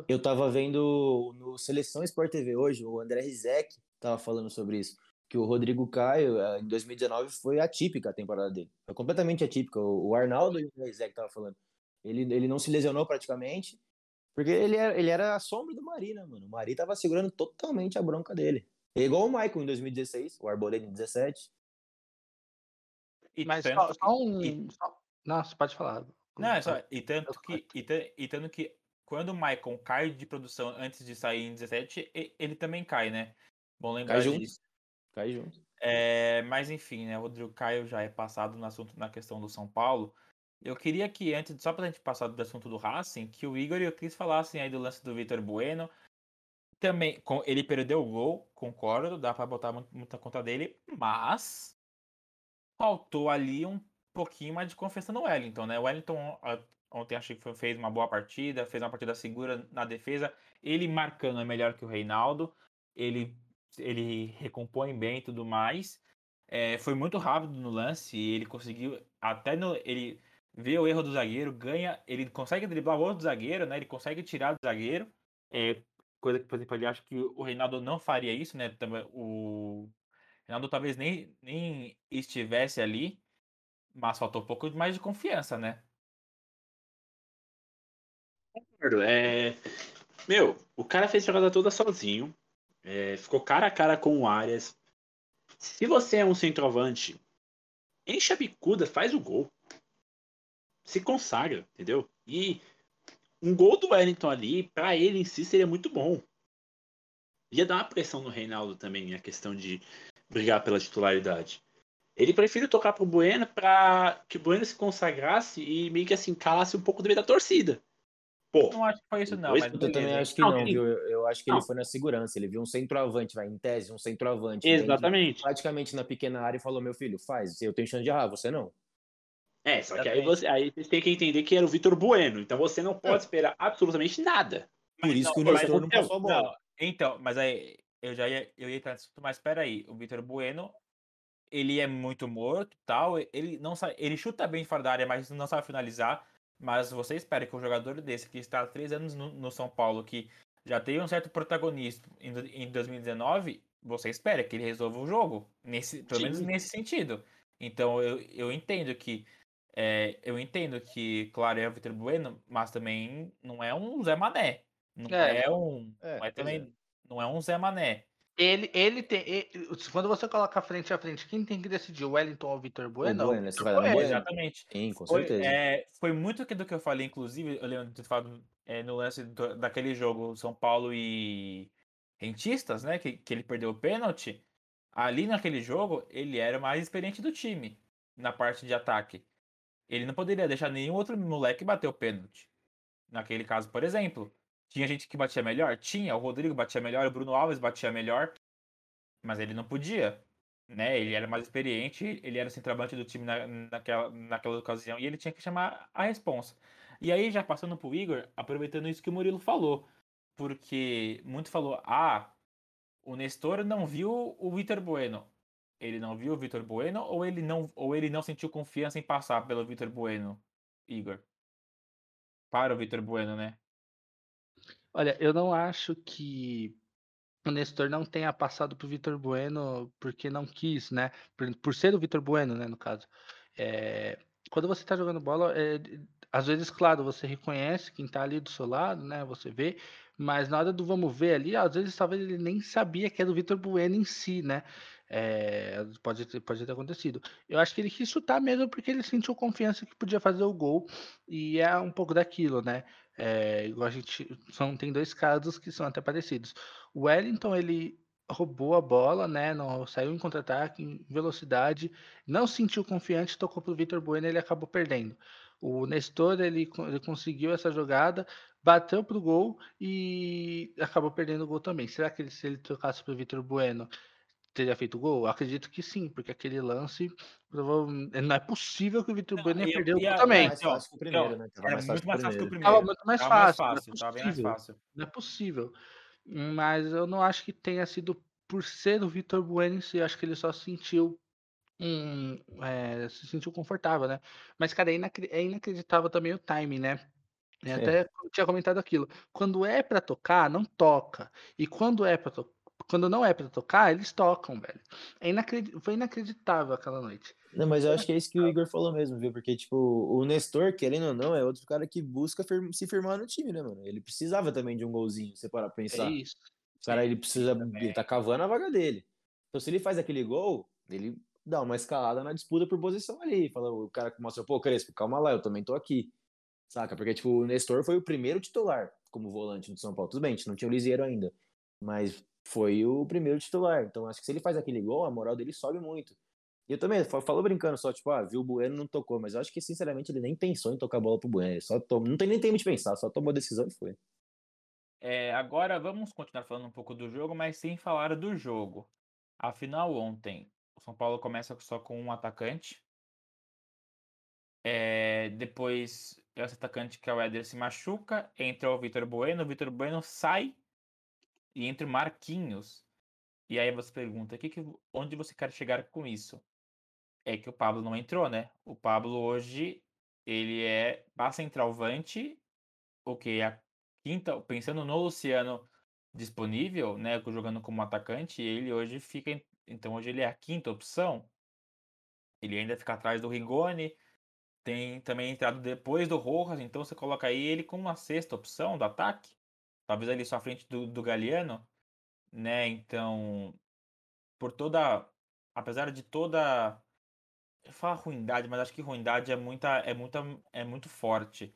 Eu tava vendo no Seleção Sport TV hoje, o André Rizek tava falando sobre isso. Que o Rodrigo Caio, eh, em 2019, foi atípica a temporada dele. Foi completamente atípica. O Arnaldo e o Rizek tava falando. Ele, ele não se lesionou praticamente, porque ele era, ele era a sombra do Mari, né, mano? O Mari tava segurando totalmente a bronca dele. É igual o Michael em 2016, o Arboleda em 17. E Mas só, que- só um. e- só- Nossa, pode falar. Não, é só, e tanto Eu que, e, e tanto que quando o Maicon cai de produção antes de sair em 17, e- ele também cai, né? Bom lembrar Cai junto. disso. Cai junto. É, mas enfim, né? O Rodrigo Caio já é passado no assunto na questão do São Paulo. Eu queria que, antes, só pra gente passar do assunto do Racing, que o Igor e o Cris falassem aí do lance do Vitor Bueno. Também, com, ele perdeu o gol, concordo, dá pra botar mu- muita conta dele, mas faltou ali um pouquinho mais de confiança no Wellington, né? O Wellington ontem achei que fez uma boa partida, fez uma partida segura na defesa. Ele marcando é melhor que o Reinaldo. Ele, ele recompõe bem e tudo mais. É, foi muito rápido no lance e ele conseguiu até no ele vê o erro do zagueiro, ganha, ele consegue driblar o outro zagueiro, né? Ele consegue tirar do zagueiro. É, coisa que, por exemplo, ele acha que o Reinaldo não faria isso, né? O Reinaldo talvez nem, nem estivesse ali, mas faltou um pouco mais de confiança, né? É... Meu, o cara fez a jogada toda sozinho. É, ficou cara a cara com o Arias. Se você é um centroavante, enche a bicuda, faz o gol. Se consagra, entendeu? E um gol do Wellington ali, pra ele em si, seria muito bom. Ia dar uma pressão no Reinaldo também, a questão de brigar pela titularidade. Ele prefere tocar pro Bueno pra que o Bueno se consagrasse e meio que assim, calasse um pouco do meio da torcida. Pô, Não acho que foi isso, não, mas Eu também acho que Não, viu? Eu, eu acho que Não. ele foi na segurança. Ele viu um centroavante, vai, em tese, um centroavante. exatamente. praticamente na pequena área e falou: Meu filho, faz, eu tenho chance de errar, você não. É, só que aí, você, aí vocês têm que entender que era o Vitor Bueno. Então você não pode esperar absolutamente nada. Por isso não, que o mas Nestor não então, passou a bola. Não, então, mas aí eu já ia, eu ia entrar nesse assunto, mas espera aí, o Vitor Bueno, ele é muito morto, tal, ele não sabe, ele chuta bem fora da área, mas não sabe finalizar. Mas você espera que um jogador desse que está há três anos no, no São Paulo, que já tem um certo protagonismo em, em 2019, você espera que ele resolva o jogo, nesse, pelo menos Sim. nesse sentido. Então eu, eu entendo que é, eu entendo que, claro, é o Vitor Bueno, mas também não é um Zé Mané. Não É. é, um. É, é pois também, não é um Zé Mané. Ele, ele tem. ele- quando você coloca frente a frente, quem tem que decidir? O Wellington ou o Vitor Bueno? O o Bueno, você vai dar? Exatamente. Sim, com Foi, certeza. é, foi muito que do que eu falei, inclusive, eu lembro de ter falado é, no lance do- daquele jogo São Paulo e Rentistas, né? Que, que ele perdeu o pênalti. Ali naquele jogo, ele era o mais experiente do time na parte de ataque. Ele não poderia deixar nenhum outro moleque bater o pênalti. Naquele caso, por exemplo. Tinha gente que batia melhor? Tinha. O Rodrigo batia melhor, o Bruno Alves batia melhor. Mas ele não podia. né? Ele era mais experiente, ele era centroavante do time na, naquela, naquela ocasião e ele tinha que chamar a responsa. E aí, já passando pro Igor, aproveitando isso que o Murilo falou, porque muito falou, ah, o Nestor não viu o Vitor Bueno. Ele não viu o Vitor Bueno ou ele não, ou ele não sentiu confiança em passar pelo Vitor Bueno, Igor? Para o Vitor Bueno, né? Olha, eu não acho que o Nestor não tenha passado pro Vitor Bueno porque não quis, né? Por, por ser o Vitor Bueno, né, no caso. É, quando você tá jogando bola, é, às vezes, claro, você reconhece quem tá ali do seu lado, né? Você vê, mas na hora do vamos ver ali, às vezes talvez ele nem sabia que era o Vitor Bueno em si, né? É, pode, ter, pode ter acontecido. Eu acho que ele quis chutar mesmo porque ele sentiu confiança que podia fazer o gol. E é um pouco daquilo, né? É, igual a gente. São, tem dois casos que são até parecidos. O Wellington, ele roubou a bola, né? Não, saiu em contra-ataque, em velocidade, não sentiu confiante, tocou pro Vitor Bueno e ele acabou perdendo. O Nestor ele, ele conseguiu essa jogada, bateu pro gol e acabou perdendo o gol também. Será que ele, se ele trocasse pro Vitor Bueno, teria feito gol? Acredito que sim, porque aquele lance provavelmente não é possível que o Vitor Bueno ia perder o gol também. Mais fácil que o primeiro, né? Era mais muito mais que o fácil que o primeiro. primeiro. Tava muito mais fácil, não é mais possível. fácil. Não é possível. Mas eu não acho que tenha sido por ser o Vitor Bueno eu acho que ele só sentiu um, é, se sentiu confortável, né? Mas, cara, é, inacre- é inacreditável também o timing, né? Eu É. até tinha comentado aquilo. Quando é pra tocar, não toca. E quando é para quando não é pra tocar, eles tocam, velho. É. Foi inacreditável aquela noite. Não, mas eu acho que é isso que o Igor falou mesmo, viu? Porque, tipo, o Nestor, querendo ou não, é outro cara que busca fir- se firmar no time, né, mano? Ele precisava também de um golzinho, você parar pra É pensar. isso. O cara, ele precisa. também. Ele tá cavando a vaga dele. Então, se ele faz aquele gol, ele dá uma escalada na disputa por posição ali. Fala, o cara que mostra, pô, Crespo, calma lá, eu também tô aqui. Saca? Porque, tipo, o Nestor foi o primeiro titular como volante do São Paulo. Tudo bem, a gente não tinha o Lisieiro ainda. Mas foi o primeiro titular. Então, acho que se ele faz aquele gol, a moral dele sobe muito. E eu também, fa- falou brincando só, tipo, ah, viu o Bueno, não tocou. Mas eu acho que, sinceramente, ele nem pensou em tocar a bola pro Bueno. Ele só tom... Não tem nem tempo de pensar, só tomou a decisão e foi. É, agora vamos continuar falando um pouco do jogo, mas sem falar do jogo. Afinal, ontem, o São Paulo começa só com um atacante. É, depois, esse atacante que é o Éder se machuca, entra o Vitor Bueno, o Vitor Bueno sai e entra o Marquinhos. E aí você pergunta, que que, onde você quer chegar com isso? É que o Pablo não entrou, né? O Pablo hoje, ele é para centralvante, o que a quinta, pensando no Luciano disponível, né, jogando como atacante, ele hoje fica, então hoje ele é a quinta opção. Ele ainda fica atrás do Rigoni, tem também entrado depois do Rojas, então você coloca aí ele como uma sexta opção do ataque, talvez ali só à frente do, do Galeano, né? Então, por toda, apesar de toda, eu falo ruindade, mas acho que ruindade é muita, é muita, é muito forte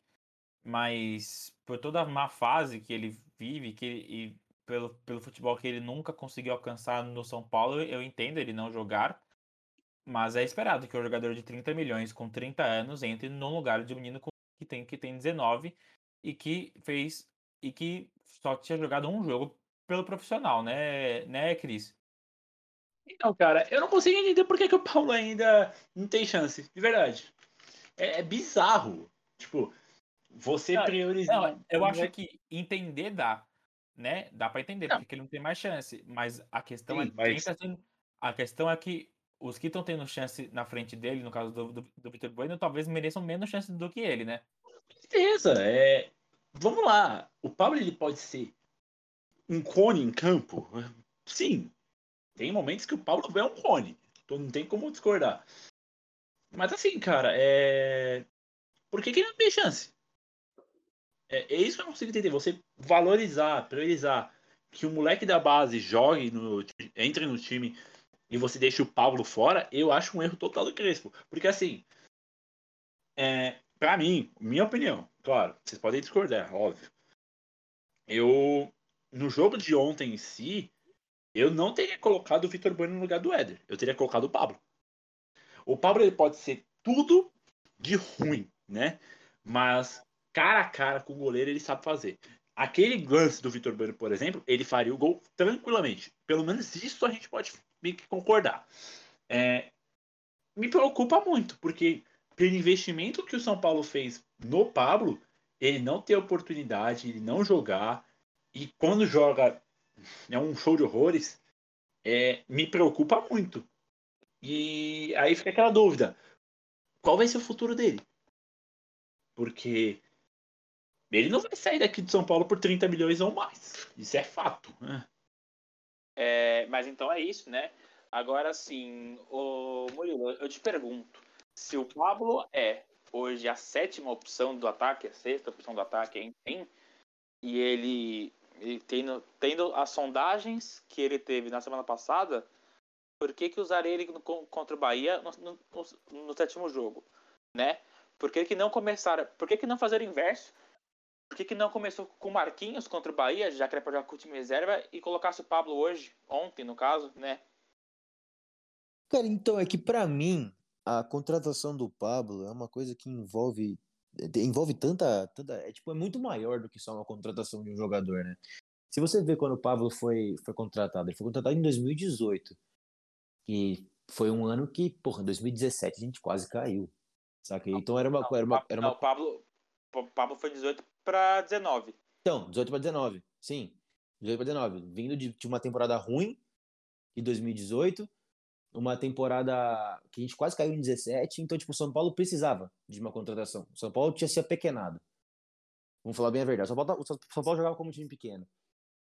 mas por toda a má fase que ele vive, que ele, e pelo, pelo futebol que ele nunca conseguiu alcançar no São Paulo, eu entendo ele não jogar, mas é esperado que o jogador de 30 milhões com 30 anos entre no lugar de um menino que tem que tem 19 e que fez e que só tinha jogado um jogo pelo profissional, né, né, Cris? Então, cara, eu não consigo entender por que, que o Paulo ainda não tem chance, de verdade. É, é bizarro. Tipo, você Não, priorizar. Não, eu acho que entender dá, né? Dá pra entender, Não. porque ele não tem mais chance. Mas a questão é Sim, que mas- tá tendo- a questão é que os que estão tendo chance na frente dele, no caso do, do, do Vitor Bueno, talvez mereçam menos chance do que ele, né? certeza. É... Vamos lá. O Pablo ele pode ser um cone em campo? Sim. Tem momentos que o Pablo é um cone. Então não tem como discordar. Mas assim, cara, é. Por que, que ele não tem chance? É, é isso que eu não consigo entender. Você valorizar, priorizar que o moleque da base jogue, no, entre no time e você deixa o Pablo fora, eu acho um erro total do Crespo. Porque assim, é, para mim, minha opinião, claro, vocês podem discordar, óbvio. Eu, no jogo de ontem em si, eu não teria colocado o Vitor Bueno no lugar do Éder. Eu teria colocado o Pablo. O Pablo ele pode ser tudo de ruim, né? Mas cara a cara com o goleiro ele sabe fazer. Aquele lance do Vitor Bueno, por exemplo, ele faria o gol tranquilamente. Pelo menos isso a gente pode meio que concordar. É, me preocupa muito, porque pelo investimento que o São Paulo fez no Pablo, ele não ter oportunidade, ele não jogar, e quando joga é um show de horrores, é, me preocupa muito. E aí fica aquela dúvida: qual vai ser o futuro dele? Porque ele não vai sair daqui de São Paulo por 30 milhões ou mais. Isso é fato. Né? É, mas então é isso, né? Agora sim, Murilo, eu te pergunto: se o Pablo é hoje a sétima opção do ataque, a sexta opção do ataque, enfim, e ele, ele tendo, tendo as sondagens que ele teve na semana passada, por que, que usaria ele no, contra o Bahia no, no, no, no sétimo jogo, né? Por que, que não começar? Por que, que não fazer o inverso? Por que, que não começou com o Marquinhos contra o Bahia, já que era para jogar com o time reserva, e colocasse o Pablo hoje, ontem no caso, né? Cara, então é que para mim a contratação do Pablo é uma coisa que envolve envolve tanta, tanta é tipo é muito maior do que só uma contratação de um jogador, né? Se você vê quando o Pablo foi foi contratado, ele foi contratado em 2018. E foi um ano que, porra, 2017 a gente quase caiu. Saca? Então era uma era uma, era uma... Não, o Pablo o Pablo foi 18 para 19. Então, 18 para 19. Sim. 18 para 19, vindo de, de uma temporada ruim em 2018 uma temporada que a gente quase caiu em 17, então, tipo, o São Paulo precisava de uma contratação. O São Paulo tinha se apequenado. Vamos falar bem a verdade. O São Paulo, tá, o São Paulo jogava como time pequeno.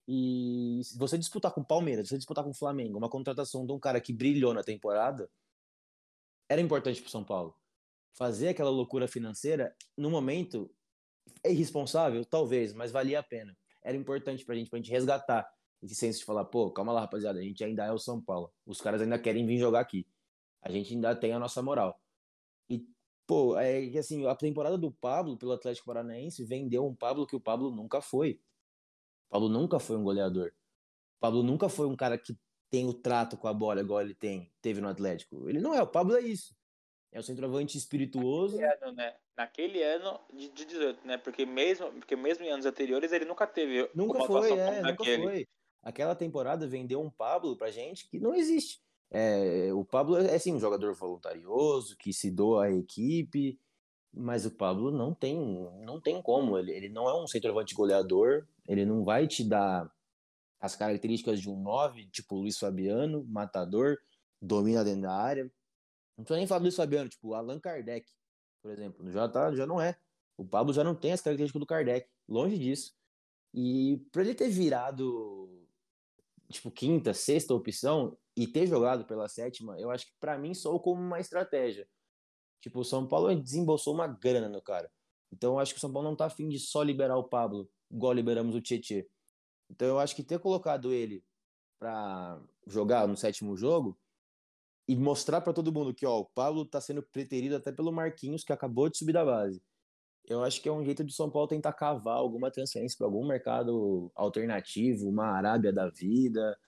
E se você disputar com o Palmeiras, se você disputar com o Flamengo, uma contratação de um cara que brilhou na temporada, era importante pro São Paulo. Fazer aquela loucura financeira, no momento, é irresponsável? Talvez, mas valia a pena. Era importante pra gente, pra gente resgatar senso de falar, pô, calma lá, rapaziada, a gente ainda é o São Paulo. Os caras ainda querem vir jogar aqui. A gente ainda tem a nossa moral. E, pô, é que assim, a temporada do Pablo pelo Atlético Paranaense vendeu um Pablo que o Pablo nunca foi. O Pablo nunca foi um goleador. O Pablo nunca foi um cara que tem o trato com a bola igual ele tem, teve no Atlético. Ele não é, o Pablo é isso. É o centroavante espirituoso. Naquele ano, né? Naquele ano de, de 18, né? Porque mesmo, porque mesmo em anos anteriores ele nunca teve nunca foi, é, nunca foi aquela temporada vendeu um Pablo pra gente que não existe. É, o Pablo é sim um jogador voluntarioso, que se doa à equipe, mas o Pablo não tem, não tem como. Ele, ele não é um centroavante goleador, ele não vai te dar as características de um 9, tipo Luiz Fabiano, matador, domina dentro da área. Não precisa nem falar do Luiz Fabiano, tipo Allan Kardec, por exemplo. Já, tá, já não é. O Pablo já não tem as características do Kardec, longe disso. E para ele ter virado tipo, quinta, sexta opção e ter jogado pela sétima, eu acho que para mim sou como uma estratégia. Tipo, o São Paulo desembolsou uma grana no cara. Então eu acho que o São Paulo não tá afim de só liberar o Pablo, igual liberamos o Tietê. Então eu acho que ter colocado ele para jogar no sétimo jogo e mostrar para todo mundo que ó, o Pablo tá sendo preterido até pelo Marquinhos, que acabou de subir da base eu acho que é um jeito de São Paulo tentar cavar alguma transferência para algum mercado alternativo, uma Arábia da vida,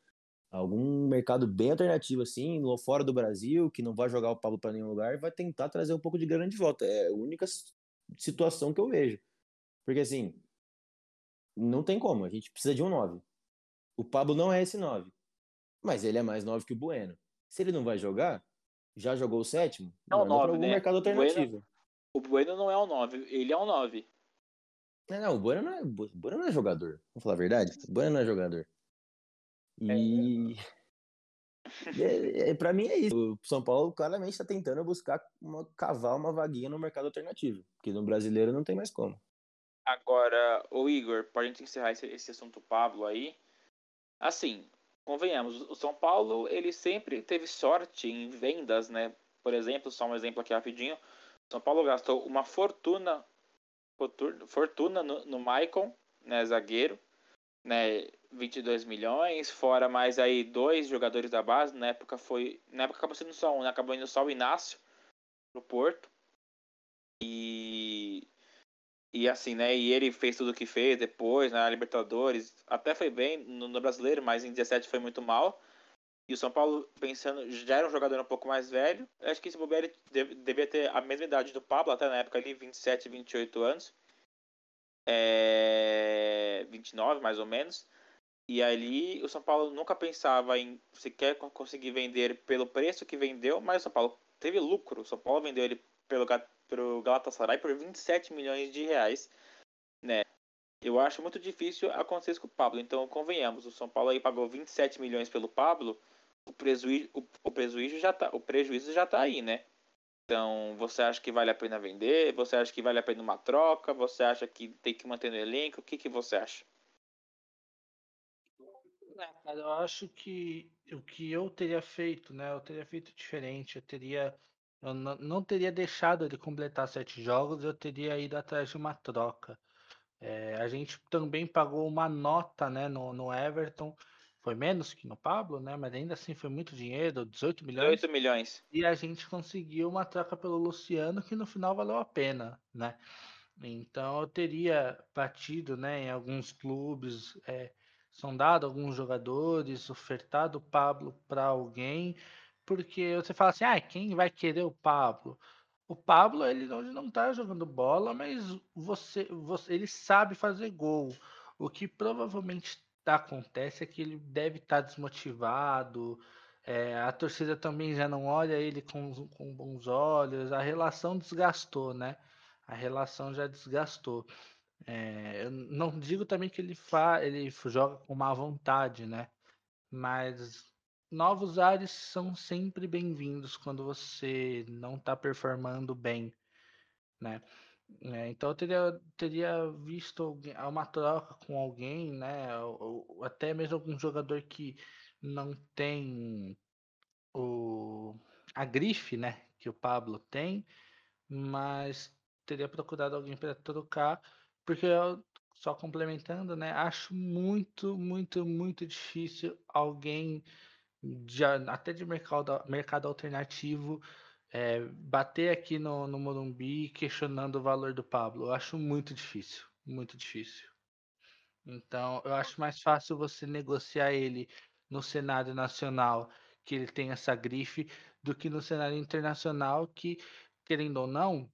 algum mercado bem alternativo assim, fora do Brasil, que não vai jogar o Pablo para nenhum lugar vai tentar trazer um pouco de grana de volta. É a única situação que eu vejo. Porque assim, não tem como, a gente precisa de um 9. O Pablo não é esse 9, mas ele é mais 9 que o Bueno. Se ele não vai jogar, já jogou o sétimo, não, manda 9, para algum né? mercado alternativo. Bueno o Bueno não é um 9, ele é um 9. Não, não, o Bueno não é, Bueno não é jogador. Vamos falar a verdade? O Bueno não é jogador. E. É, é, é, pra mim é isso. O São Paulo claramente está tentando buscar uma, cavar uma vaguinha no mercado alternativo. Porque no brasileiro não tem mais como. Agora, o Igor, pra gente encerrar esse, esse assunto Pablo aí. Assim, convenhamos, o São Paulo ele sempre teve sorte em vendas, né? Por exemplo, só um exemplo aqui rapidinho. São Paulo gastou uma fortuna fortuna no, no Maicon, né, zagueiro, né, 22 milhões, fora mais aí dois jogadores da base, na época foi, na época acabou sendo só um, né, acabou indo só o Inácio pro Porto. E e assim, né, e ele fez tudo o que fez depois, na né, Libertadores, até foi bem no, no Brasileiro, mas em 17 foi muito mal. E o São Paulo, pensando, já era um jogador um pouco mais velho. Eu acho que esse bobeira deve, devia ter a mesma idade do Pablo, até na época ali, 27, 28 anos. É... 29, mais ou menos. E ali o São Paulo nunca pensava em sequer conseguir vender pelo preço que vendeu, mas o São Paulo teve lucro. O São Paulo vendeu ele pelo, pelo Galatasaray por 27 milhões de reais, né? Eu acho muito difícil acontecer isso com o Pablo. Então, convenhamos, o São Paulo aí pagou 27 milhões pelo Pablo, o prejuízo, o, o prejuízo já tá, o prejuízo já tá aí, né? Então, você acha que vale a pena vender? Você acha que vale a pena uma troca? Você acha que tem que manter no elenco? O que, que você acha? É, eu acho que o que eu teria feito, né? Eu teria feito diferente. Eu teria. Eu não, teria deixado ele completar sete jogos, eu teria ido atrás de uma troca. É, a gente também pagou uma nota né, no, no Everton foi menos que no Pablo, né? Mas ainda assim foi muito dinheiro, 18 milhões. 18 milhões. E a gente conseguiu uma troca pelo Luciano que no final valeu a pena, né? Então eu teria batido, né, em alguns clubes, é, sondado alguns jogadores, ofertado o Pablo para alguém, porque você fala assim, ah, quem vai querer o Pablo? O Pablo ele não, não tá jogando bola, mas você, você, ele sabe fazer gol. O que provavelmente acontece é que ele deve estar tá desmotivado, é, a torcida também já não olha ele com, com bons olhos, a relação desgastou, né? A relação já desgastou. É, eu não digo também que ele, fa, ele joga com má vontade, né? Mas novos ares são sempre bem-vindos quando você não está performando bem, né? É, então eu teria, teria visto uma troca com alguém, né? Ou, ou, até mesmo algum jogador que não tem o, a grife, né? Que o Pablo tem, mas teria procurado alguém para trocar, porque eu, só complementando, né? Acho muito, muito, muito difícil alguém de, até de mercado, mercado alternativo é, bater aqui no, no Morumbi questionando o valor do Pablo. Eu acho muito difícil, muito difícil. Então, eu acho mais fácil você negociar ele no cenário nacional, que ele tem essa grife, do que no cenário internacional, que, querendo ou não,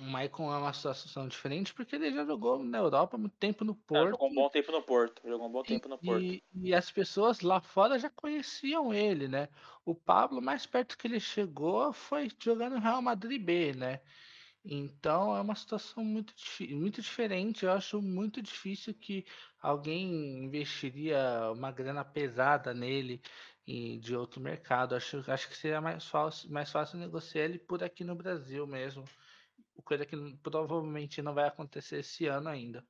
o Maicon é uma situação diferente porque ele já jogou na Europa muito tempo no Porto. jogou um bom tempo no Porto. Jogou um bom tempo no Porto. E, e, as pessoas lá fora já conheciam ele, né? O Pablo, mais perto que ele chegou, foi jogando no Real Madrid B, né? Então é uma situação muito, muito diferente. Eu acho muito difícil que alguém investiria uma grana pesada nele e de outro mercado. Acho, acho que seria mais fácil, mais fácil negociar ele por aqui no Brasil mesmo coisa que provavelmente não vai acontecer esse ano ainda.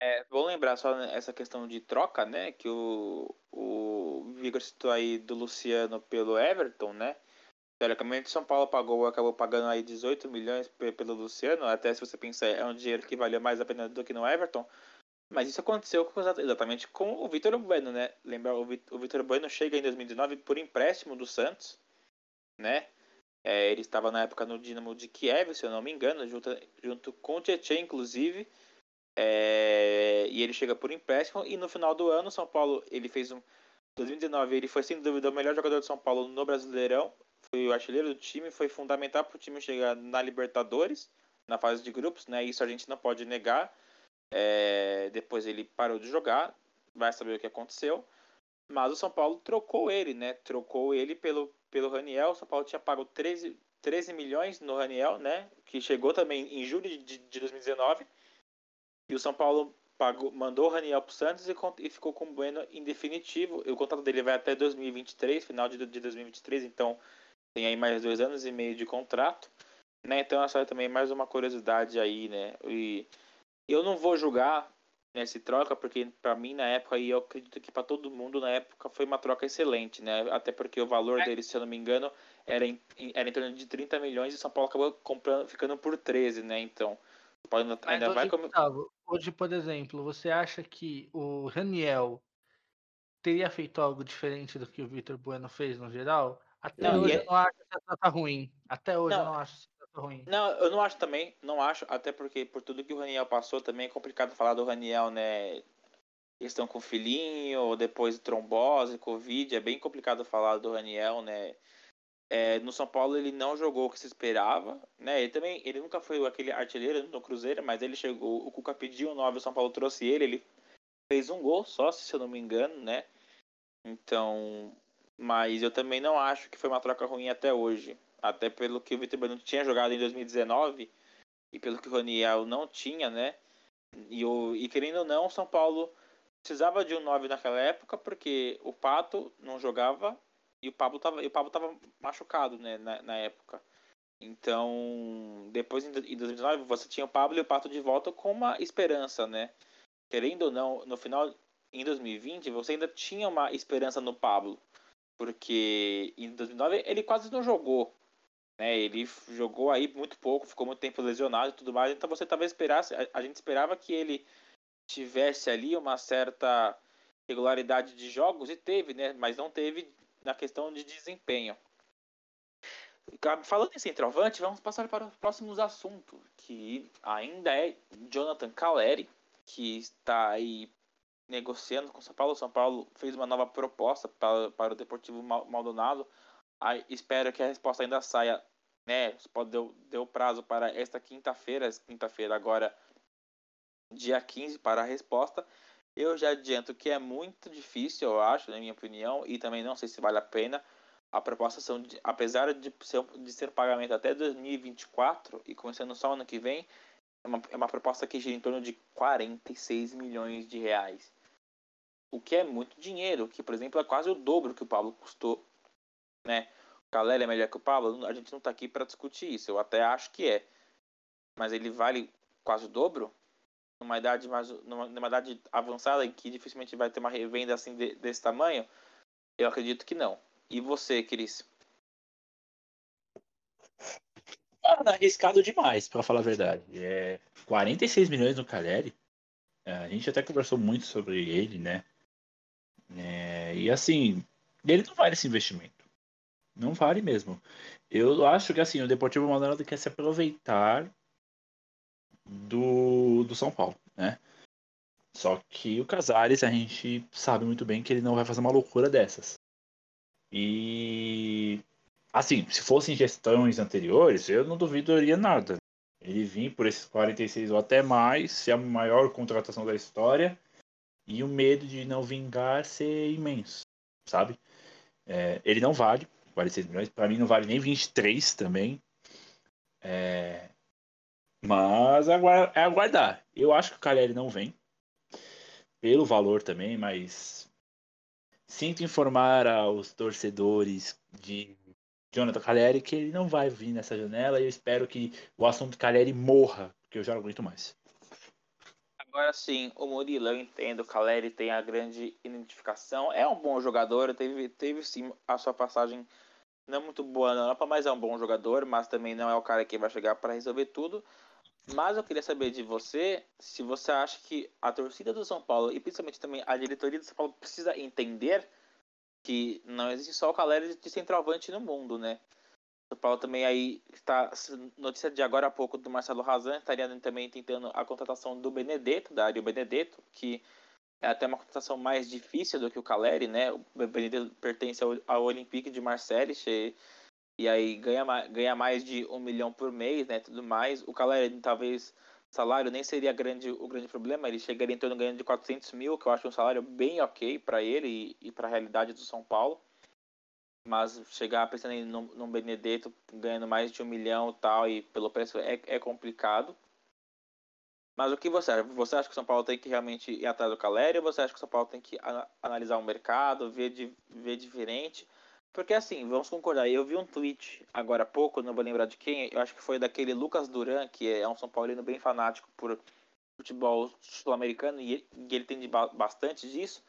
É, vou lembrar só essa questão de troca, né? Que o, o Vigor citou aí do Luciano pelo Everton, né? Teoricamente, São Paulo pagou, acabou pagando aí 18 milhões pelo Luciano. Até se você pensar, é um dinheiro que valeu mais a pena do que no Everton. Mas isso aconteceu exatamente com o Vitor Bueno, né? Lembra, o Vitor Bueno chega em 2019 por empréstimo do Santos, né? É, ele estava na época no Dinamo de Kiev, se eu não me engano, junto, junto com o Tietchan, inclusive. É, e ele chega por empréstimo. E no final do ano, São Paulo, ele fez um. 2019, ele foi sem dúvida o melhor jogador de São Paulo no Brasileirão. Foi o artilheiro do time, foi fundamental para o time chegar na Libertadores, na fase de grupos, né? Isso a gente não pode negar. É, depois ele parou de jogar, vai saber o que aconteceu. Mas o São Paulo trocou ele, né? Trocou ele pelo pelo Raniel. O São Paulo tinha pago 13, 13 milhões no Raniel, né? Que chegou também em julho de, de 2019. E o São Paulo pagou, mandou o Raniel para o Santos e, e, ficou com o Bueno em definitivo. O contrato dele vai até 2023, final de, de 2023, então tem aí mais dois anos e meio de contrato. Né? Então essa é também mais uma curiosidade aí, né? E eu não vou julgar nesse troca, porque para mim na época e eu acredito que para todo mundo na época foi uma troca excelente, né? Até porque o valor é. dele, se eu não me engano, era em, era em torno de 30 milhões e São Paulo acabou comprando, ficando por 13, né? Então, ainda, ainda hoje, vai como... Gustavo, hoje, por exemplo, você acha que o Raniel teria feito algo diferente do que o Vitor Bueno fez no geral? Até não, hoje é... eu não acho que essa tá ruim. Até hoje não. eu não acho ruim. Não, eu não acho também, não acho, até porque por tudo que o Raniel passou também é complicado falar do Raniel, né? Questão com filhinho, depois trombose, Covid, é bem complicado falar do Raniel, né? É, no São Paulo ele não jogou o que se esperava, né? Ele também, ele nunca foi aquele artilheiro no Cruzeiro, mas ele chegou, o Cuca pediu o 9, o São Paulo trouxe ele, ele fez um gol só, se eu não me engano, né? Então, mas eu também não acho que foi uma troca ruim até hoje. Até pelo que o Vitor Bueno tinha jogado em 2019 e pelo que o Roniel não tinha, né? E, o, e querendo ou não, São Paulo precisava de um 9 naquela época, porque o Pato não jogava e o Pablo estava o Pablo tava machucado, né, na, na, época. Então, depois em 2019, você tinha o Pablo e o Pato de volta com uma esperança, né? Querendo ou não, no final, em 2020, você ainda tinha uma esperança no Pablo. Porque em 2009 ele quase não jogou. Né? Ele jogou aí muito pouco, ficou muito tempo lesionado e tudo mais. Então você talvez esperasse, a, gente esperava que ele tivesse ali uma certa regularidade de jogos e teve, né? Mas não teve na questão de desempenho. Falando em centroavante, vamos passar para os próximos assuntos, que ainda é Jonathan Caleri, que está aí negociando com São Paulo. São Paulo fez uma nova proposta para, para o Deportivo Maldonado. Espero que a resposta ainda saia, né? Deu, deu prazo para esta quinta-feira, quinta-feira agora, dia 15 para a resposta. Eu já adianto que é muito difícil, eu acho, na minha opinião, e também não sei se vale a pena. A proposta são, de, apesar de ser, de ser pagamento até 2024 e começando só ano que vem, é uma, é uma proposta que gira em torno de 46 milhões de reais. O que é muito dinheiro, que por exemplo é quase o dobro que o Pablo custou. Né? Caleri é melhor que o Pablo, a gente não está aqui para discutir isso, eu até acho que é. Mas ele vale quase o dobro? Numa idade, mais, numa, numa idade avançada que dificilmente vai ter uma revenda assim de, desse tamanho? Eu acredito que não. E você, Cris? Ah, arriscado demais, para falar a verdade. É 46 milhões no Caleri. É, a gente até conversou muito sobre ele, né? É, e assim, ele não vale esse investimento. Não vale mesmo. Eu acho que assim, o Deportivo Maldonado quer se aproveitar do, do São Paulo, né? Só que o Casares a gente sabe muito bem que ele não vai fazer uma loucura dessas. E assim, se fossem gestões anteriores, eu não duvidaria nada. Ele vir por esses 46 ou até mais, ser a maior contratação da história e o medo de não vingar ser imenso, sabe? É, ele não vale 46 milhões, para mim não vale nem 23 também. É, mas é aguardar. Eu acho que o Caleri não vem, pelo valor também, mas sinto informar aos torcedores de Jonathan Caleri que ele não vai vir nessa janela e eu espero que o assunto Caleri morra, porque eu já não aguento mais. Agora sim, o Murilo, eu entendo, o Caleri tem a grande identificação, é um bom jogador, teve, teve sim a sua passagem não muito boa na Europa, mas é um bom jogador, mas também não é o cara que vai chegar para resolver tudo. Mas eu queria saber de você se você acha que a torcida do São Paulo e principalmente também a diretoria do São Paulo precisa entender que não existe só o Caleri de centroavante no mundo, né? São Paulo também aí está notícia de agora a pouco do Marcelo Razan estaria também tentando a contratação do Benedetto, da Ario Benedetto, que é até uma contratação mais difícil do que o Caleri, né? O Benedetto pertence ao, Olympique de Marseille e, e aí ganha, ganha mais de um milhão por mês, né? Tudo mais. O Caleri talvez salário nem seria grande, o grande problema, ele chegaria em torno ganhando de 400 mil, que eu acho um salário bem ok para ele e, e para a realidade do São Paulo. Mas chegar pensando em num, num Benedetto ganhando mais de um milhão tal, e pelo preço é, é complicado. Mas o que você acha? Você acha que o São Paulo tem que realmente ir atrás do Caleri ou você acha que o São Paulo tem que analisar o mercado, ver, de, ver diferente? Porque assim, vamos concordar, eu vi um tweet agora há pouco, não vou lembrar de quem, eu acho que foi daquele Lucas Duran, que é um São Paulino bem fanático por futebol sul-americano, e ele tem bastante disso,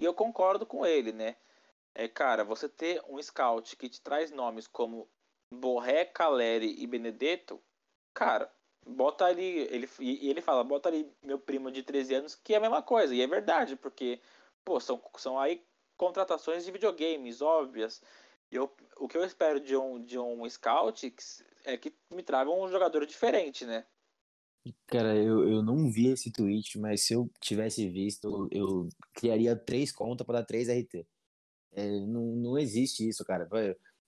e eu concordo com ele, né? É, cara, você ter um scout que te traz nomes como Borré, Caleri e Benedetto, cara, bota ali, ele, e ele fala, bota ali meu primo de 13 anos, que é a mesma coisa, e é verdade, porque, pô, são, são aí contratações de videogames óbvias. Eu, o que eu espero de um, de um scout é que me traga um jogador diferente, né? Cara, eu, eu não vi esse tweet, mas se eu tivesse visto, eu criaria três contas para dar três RT. É, não, não existe isso, cara.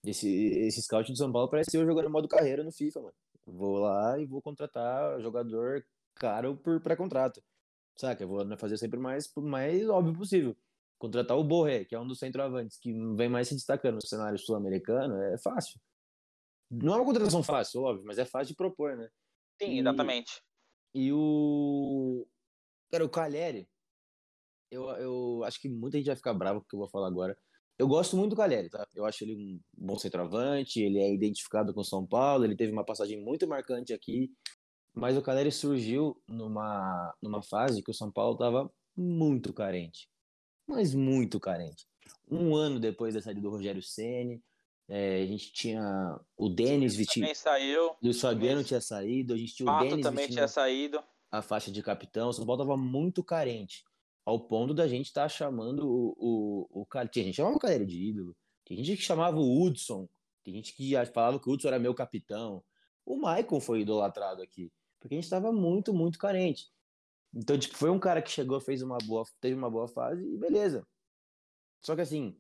Esse, esse scout do São Paulo parece eu jogando modo carreira no FIFA, mano. Vou lá e vou contratar jogador caro por pré-contrato. Saca? Eu vou né, fazer sempre o mais, mais óbvio possível. Contratar o Borré, que é um dos centroavantes que vem mais se destacando no cenário sul-americano, é fácil. Não é uma contratação fácil, óbvio, mas é fácil de propor, né? Sim, E- exatamente. E o. Cara, o Cagliari. Eu, eu acho que muita gente vai ficar bravo com o que eu vou falar agora. Eu gosto muito do Cagliari, tá? Eu acho ele um bom centroavante, ele é identificado com o São Paulo, ele teve uma passagem muito marcante aqui. Mas o Cagliari surgiu numa, numa fase que o São Paulo tava muito carente. Mas muito carente. Um ano depois da saída do Rogério Ceni, a gente tinha o Denis vestindo. Também saiu. Luiz Fabiano Também- tinha saído, a gente tinha o Denis também vestindo tinha saído. a faixa de capitão. O São Paulo tava muito carente, ao ponto da gente estar chamando o, o, o cara. Tinha gente chamava o Caleri de ídolo, tem gente que chamava o Hudson, tem gente que falava que o Hudson era meu capitão. O Maicon foi idolatrado aqui, porque a gente tava muito, muito carente. Então, tipo, foi um cara que chegou, fez uma boa, teve uma boa fase e beleza. Só que assim,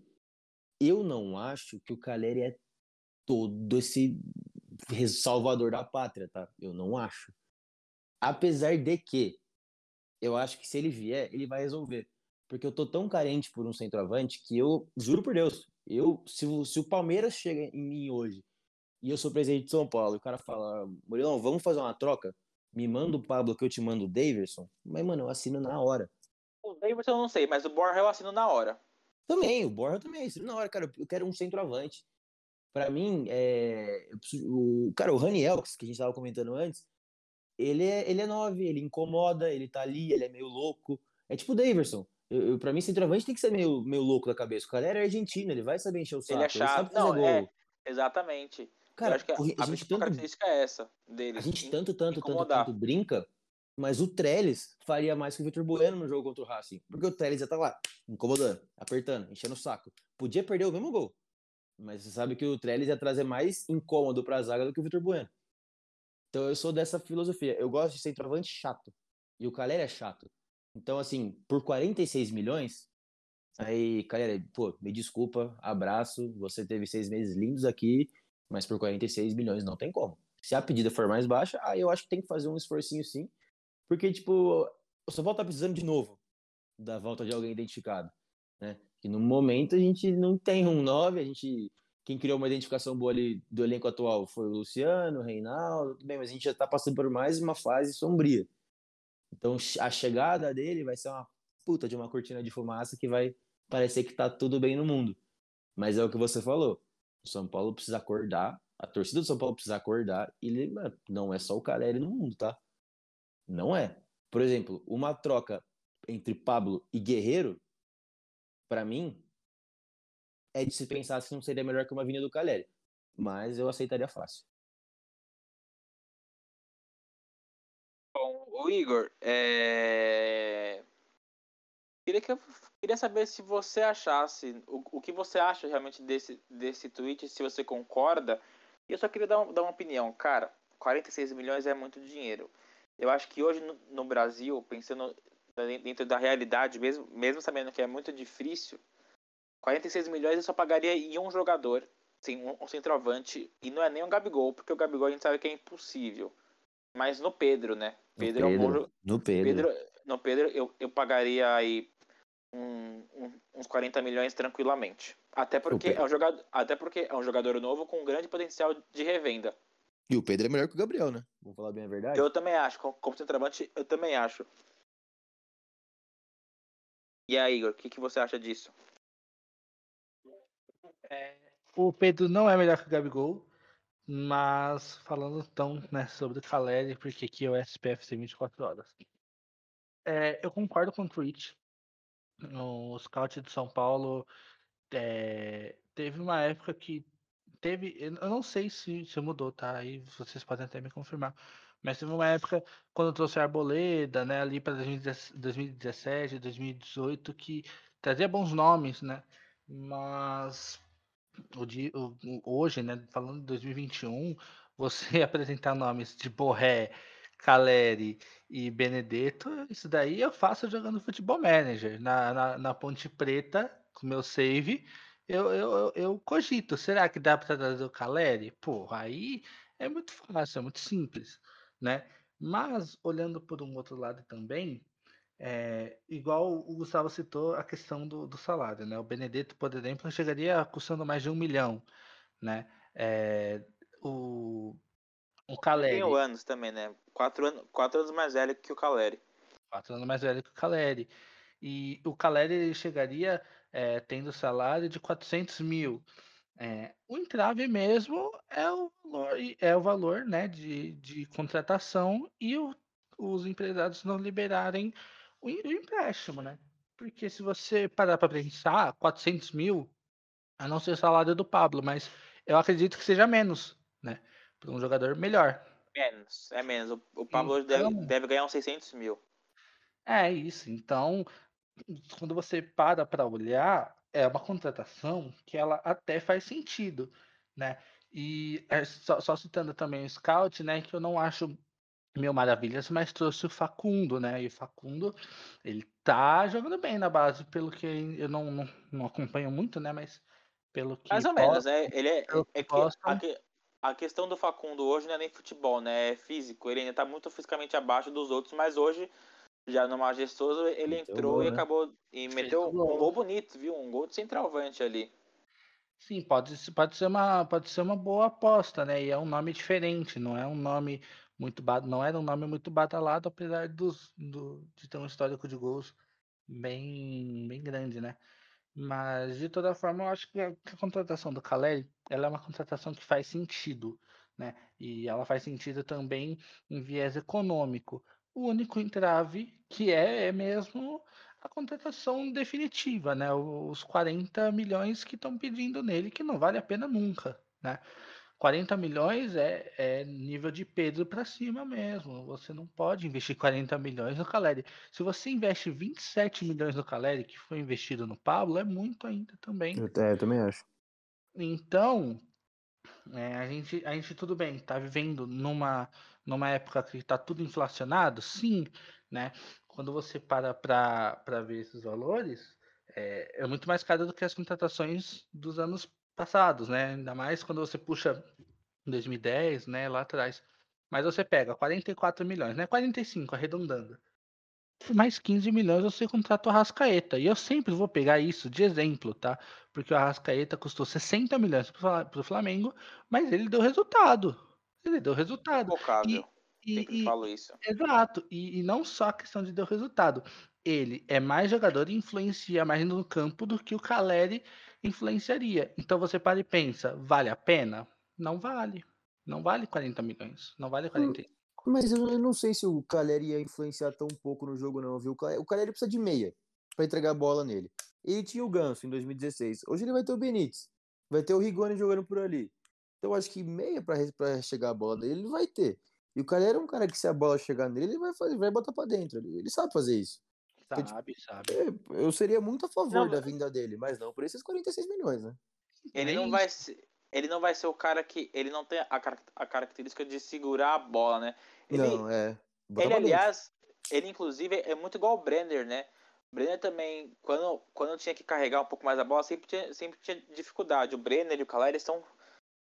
eu não acho que o Caleri é todo esse salvador da pátria, tá? Eu não acho. Apesar de que eu acho que se ele vier, ele vai resolver. Porque eu tô tão carente por um centroavante que eu, juro por Deus, eu se, o- se o Palmeiras chega em mim hoje e eu sou presidente de São Paulo e o cara fala, Murilão, vamos fazer uma troca? Me manda o Pablo que eu te mando o Daverson. Mas, mano, eu assino na hora. O Davidson eu não sei, mas o Borja eu assino na hora. Também, o Borja também. assino Na hora, cara, eu quero um centroavante. Pra mim, é, eu o cara, o Raniel, que a gente tava comentando antes, ele é, ele é nove, ele incomoda, ele tá ali, ele é meio louco. É tipo o Daverson. Eu, eu, pra mim, centroavante tem que ser meio, meio louco da cabeça. O cara era argentino, ele vai saber encher o saco. Ele é sabe chato. fazer Não, gol. é. Exatamente. Cara, eu acho que a, a, a gente tanto, característica é essa dele. a gente tanto, tanto, tanto, tanto brinca, mas o Trellis faria mais que o Vitor Bueno no jogo contra o Racing. Porque o Trellis ia estar lá, incomodando, apertando, enchendo o saco. Podia perder o mesmo gol. Mas você sabe que o Trellis ia trazer mais incômodo pra zaga do que o Vitor Bueno. Então eu sou dessa filosofia. Eu gosto de centroavante chato. E o Caleri é chato. Então, assim, por 46 milhões, aí, Caleri, pô, me desculpa, abraço. Você teve seis meses lindos aqui, mas por 46 milhões não tem como. Se a pedida for mais baixa, aí eu acho que tem que fazer um esforcinho sim. Porque, tipo, o São Paulo tá precisando de novo da volta de alguém identificado, né? Que no momento a gente não tem um 9, a gente quem criou uma identificação boa ali do elenco atual foi o Luciano, o Reinaldo, tudo bem, mas a gente já tá passando por mais uma fase sombria. Então a chegada dele vai ser uma puta de uma cortina de fumaça que vai parecer que tá tudo bem no mundo. Mas é o que você falou. O São Paulo precisa acordar, a torcida do São Paulo precisa acordar e mano, não é só o Caleri no mundo, tá? Não é. Por exemplo, uma troca entre Pablo e Guerreiro, pra mim, é de se pensar se não seria melhor que uma vinda do Caleri. Mas eu aceitaria fácil. Bom, o Igor, é... Queria, que eu... Queria saber se você achasse, o, o que você acha realmente desse, desse tweet, se você concorda. E eu só queria dar, dar uma opinião. Cara, 46 milhões é muito dinheiro. Eu acho que hoje no, no Brasil, pensando dentro da realidade, mesmo, mesmo sabendo que é muito difícil, 46 milhões eu só pagaria em um jogador, sim, um, um centroavante, e não é nem um Gabigol, porque o Gabigol a gente sabe que é impossível. Mas no Pedro, né? No Pedro, é um bom Pedro, no Pedro. Pedro, no Pedro eu, eu pagaria aí um- um- uns 40 milhões tranquilamente. Até porque, Pedro. é um jogador, até porque é um jogador novo com grande potencial de revenda. E o Pedro é melhor que o Gabriel, né? Vamos falar bem a verdade. Eu também acho, como, como centroavante, eu também acho. E aí, Igor, o que, que você acha disso? O Pedro não é melhor que o Gabigol, mas falando então né, sobre o Caleri, porque aqui é o SPF tem 24 horas. É, eu concordo com o tweet. O scout de São Paulo é, teve uma época que teve. Eu eu não sei se, se mudou, tá? Aí vocês podem até me confirmar. Mas teve uma época quando trouxe a Arboleda, né? Ali para 2017, 2018, que trazia bons nomes, né? Mas o o- hoje, né, falando de 2021, você apresentar nomes de Borré, Caleri e Benedetto, isso daí eu faço jogando Futebol Manager. Na, na, na Ponte Preta, com meu save, eu, eu, eu, eu cogito. Será que dá para trazer o Caleri? Pô, aí é muito fácil, é muito simples, né? Mas, olhando por um outro lado também, é, igual o Gustavo citou a questão do, do, salário, né? O Benedetto, por exemplo, chegaria custando mais de um milhão, né? É, o, o Caleri... Tem anos também, né? Quatro, anos, quatro anos mais velho que o Caleri. Quatro anos mais velho que o Caleri. E o Caleri chegaria é, tendo salário de 400 mil. É, o entrave mesmo é o valor, é o valor né, de, de contratação e o, os empresários não liberarem o, empréstimo, né? Porque se você parar para pensar, 400 mil, a não ser o salário do Pablo, mas eu acredito que seja menos, né? Para um jogador melhor. Menos, é menos. O, o Pablo então, deve, deve ganhar uns 600 mil. É isso. Então, quando você para para olhar, é uma contratação que ela até faz sentido, né? E é só, só, citando também o Scout, né? Que eu não acho mil maravilhas, mas trouxe o Facundo, né? E o Facundo, ele tá jogando bem na base, pelo que eu não, não, não acompanho muito, né? Mas pelo que. Mais ou posso, menos, né? Ele é, é que, a, que a questão do Facundo hoje não é nem futebol, né? É físico. Ele ainda tá muito fisicamente abaixo dos outros, mas hoje já no Majestoso, ele meteu entrou gol, e né? acabou. E meteu um gol. gol bonito, viu? Um gol de centralvante ali. Sim, pode, pode, ser uma, pode ser uma boa aposta, né? E é um nome diferente, não é um nome muito não era um nome muito badalado, apesar dos, do, de ter um histórico de gols bem, bem grande, né? Mas de toda forma, eu acho que a, que a contratação do Caleri ela é uma contratação que faz sentido, né? E ela faz sentido também em viés econômico, o único entrave que é, é mesmo a contratação definitiva, né? Os 40 milhões que estão pedindo nele, que não vale a pena nunca, né? 40 milhões é, é nível de Pedro para cima mesmo. Você não pode investir 40 milhões no Caleri. Se você investe 27 milhões no Caleri, que foi investido no Pablo, é muito ainda também. É, eu também acho. Então, é, a, gente, a gente tudo bem, está vivendo numa numa época que está tudo inflacionado? Sim, né? Quando você para para ver esses valores, é, é, muito mais caro do que as contratações dos anos passados, né? Ainda mais quando você puxa 2010, né, lá atrás. Mas você pega 44 milhões, né? 45, arredondando. Mais 15 milhões você contrata o Arrascaeta. E eu sempre vou pegar isso de exemplo, tá? Porque o Arrascaeta custou 60 milhões para o Flamengo, mas ele deu resultado. Ele deu resultado. Focável. E, Sempre e, falo isso. Exato. E, e, não só a questão de deu resultado. Ele é mais jogador e influencia mais no campo do que o Caleri influenciaria. Então você para e pensa, vale a pena? Não vale. Não vale 40 milhões. Não vale 40. Hum, mas eu não sei se o Caleri ia influenciar tão pouco no jogo, não, viu? O Caleri precisa de meia para entregar a bola nele. Ele tinha o Ganso em 2016. Hoje ele vai ter o Benítez. Vai ter o Rigoni jogando por ali. Então eu acho que meia para chegar a bola dele ele vai ter. E o cara era um cara que se a bola chegar nele, ele vai, fazer, vai botar para dentro. Ele, ele, sabe fazer isso. Sabe, então, tipo, sabe. É, eu seria muito a favor não, da vinda dele, mas não por esses 46 milhões, né? Ele não vai ser, ele não vai ser o cara que ele não tem a, a característica de segurar a bola, né? Ele, não, é. ele aliás, ele inclusive é muito igual o Brenner, né? O Brenner também, quando, quando tinha que carregar um pouco mais a bola, sempre tinha, sempre tinha dificuldade. O Brenner e o Caleri são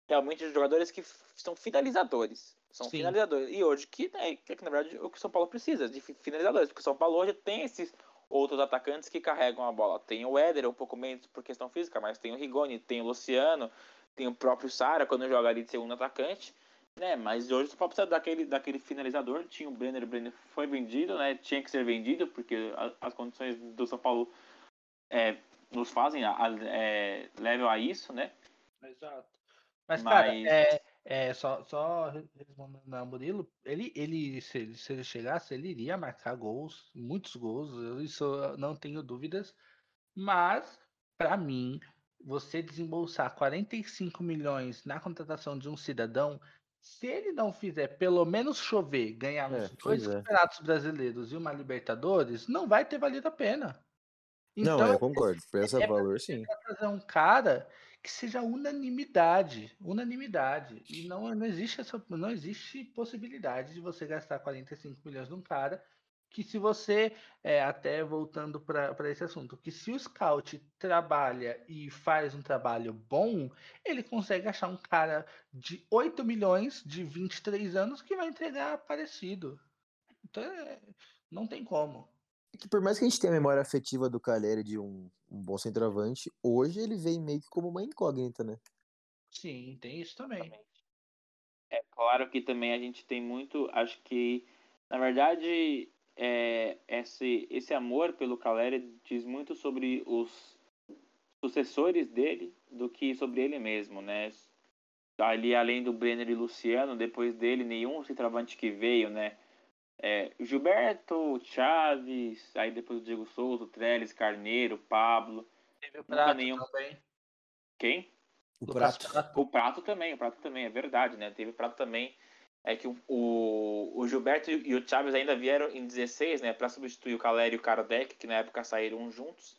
realmente jogadores que são finalizadores. São Sim. finalizadores. E hoje, que, né, que, na verdade, o que o São Paulo precisa, de finalizadores. Porque o São Paulo hoje tem esses outros atacantes que carregam a bola. Tem o Éder, um pouco menos por questão física, mas tem o Rigoni, tem o Luciano, tem o próprio Sara, quando joga ali de segundo atacante. Né, mas hoje o São Paulo precisa daquele, daquele finalizador. Tinha o Brenner, o Brenner foi vendido, né? Tinha que ser vendido, porque as condições do São Paulo é, nos fazem, a, é, levam a isso, né? Exato. Mas, cara, Mas. é, é só, só respondendo ao Murilo, ele, ele se, ele, se ele chegasse, ele iria marcar gols, muitos gols, isso eu não tenho dúvidas. Mas, para mim, você desembolsar 45 milhões na contratação de um cidadão, se ele não fizer pelo menos chover, ganhar É, dois é. campeonatos brasileiros e uma Libertadores, não vai ter valido a pena. Não, Então, eu concordo. Por esse é valor, sim. trazer um cara que seja unanimidade, unanimidade. E não, não existe essa, não existe possibilidade de você gastar 45 milhões num cara que se você, é, até voltando para esse assunto, que se o scout trabalha e faz um trabalho bom, ele consegue achar um cara de 8 milhões, de 23 anos, que vai entregar parecido. Então, é, não tem como. Que por mais que a gente tenha a memória afetiva do Caleri de um, um bom centroavante, hoje ele vem meio que como uma incógnita, né? Sim, tem isso também. É claro que também a gente tem muito, acho que, na verdade, é, esse, esse amor pelo Caleri diz muito sobre os sucessores dele do que sobre ele mesmo, né? Ali, além do Brenner e Luciano, depois dele, nenhum centroavante que veio, né? É, Gilberto, Chaves, aí depois o Diego Souza, Trellis, Carneiro, Pablo. Teve o Prato nenhum. também. Quem? O prato. Prato. O Prato também, o Prato também, é verdade, né? Teve o Prato também. É que o, o, o Gilberto e o Chaves ainda vieram em 16, né? Pra substituir o Caleri e o Kardec, que na época saíram juntos,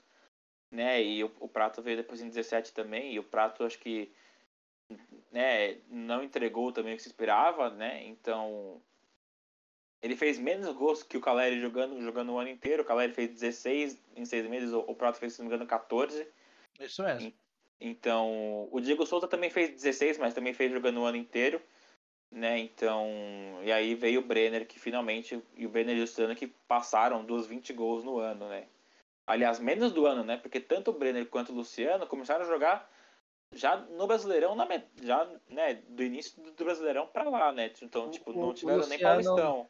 né? E o, o Prato veio depois em 17 também. E o Prato, acho que né, não entregou também o que se esperava, né? Então, ele fez menos gols que o Caleri jogando, jogando o ano inteiro. O Caleri fez 16 em seis meses, o, o Prato fez, se não me engano, 14. Isso mesmo. Então, o Diego Souza também fez 16, mas também fez jogando o ano inteiro, né? Então, e aí veio o Brenner, que finalmente, e o Brenner e o Luciano que passaram dos 20 gols no ano, né? Aliás, menos do ano, né? Porque tanto o Brenner quanto o Luciano começaram a jogar já no Brasileirão, na, met- já, né, do início do Brasileirão pra lá, né? Então, tipo, não tiveram nem Luciano- Paulistão.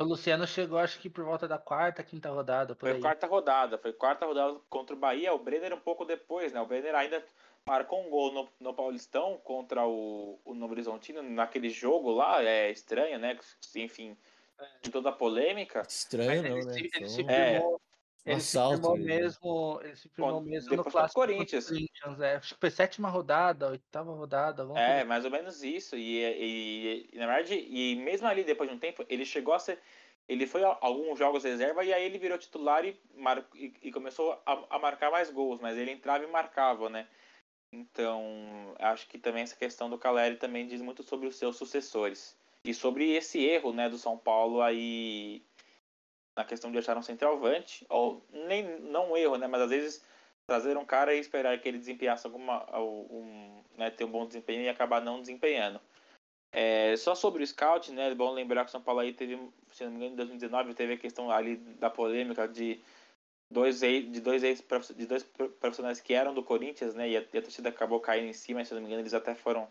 O Luciano chegou, acho que por volta da quarta, quinta rodada, por Foi aí. quarta rodada, foi quarta rodada contra o Bahia, o Brenner um pouco depois, né? O Brenner ainda marcou um gol no, no Paulistão contra o, o Novo Horizontino naquele jogo lá, é estranho, né? Enfim, de toda a polêmica. Estranho Mas não, ele, né? se, ele Só se É. firmou, ele se assalto. firmou ele- mesmo, ele se firmou Quando- mesmo no clássico Corinthians. Corinthians, é. Acho que foi sétima rodada, oitava rodada, É, coisa. mais ou menos isso. E, e- e, na verdade, e mesmo ali, depois de um tempo, ele chegou a ser. Ele foi a alguns jogos reserva e aí ele virou titular e, mar, e, e começou a, a marcar mais gols, mas ele entrava e marcava, né? Então, acho que também essa questão do Caleri também diz muito sobre os seus sucessores. E sobre esse erro, né, do São Paulo aí na questão de achar um centroavante, ou nem não um erro, né, mas às vezes trazer um cara e esperar que ele desempenhasse alguma um, né, ter um bom desempenho e acabar não desempenhando. É, só sobre o scout, né, é bom lembrar que o São Paulo aí teve, se não me engano, em 2019 teve a questão ali da polêmica de dois de dois ex de dois profissionais que eram do Corinthians, né, e a, e a torcida acabou caindo em cima, se não me engano, eles até foram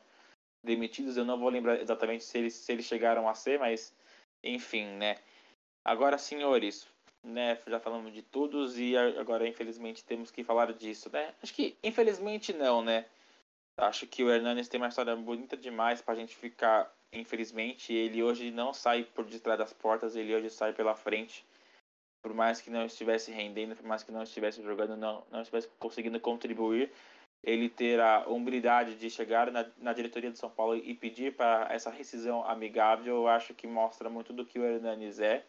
demitidos, eu não vou lembrar exatamente se eles, se eles chegaram a ser, mas enfim, né. Agora, senhores, né, já falamos de todos e agora infelizmente temos que falar disso, né? Acho que infelizmente não, né? Acho que o Hernanes tem uma história bonita demais pra gente ficar, infelizmente, ele hoje não sai por detrás das portas, ele hoje sai pela frente. Por mais que não estivesse rendendo, por mais que não estivesse jogando, não, não estivesse conseguindo contribuir, ele ter a humildade de chegar na, na diretoria do São Paulo e pedir para essa rescisão amigável, eu acho que mostra muito do que o Hernanes é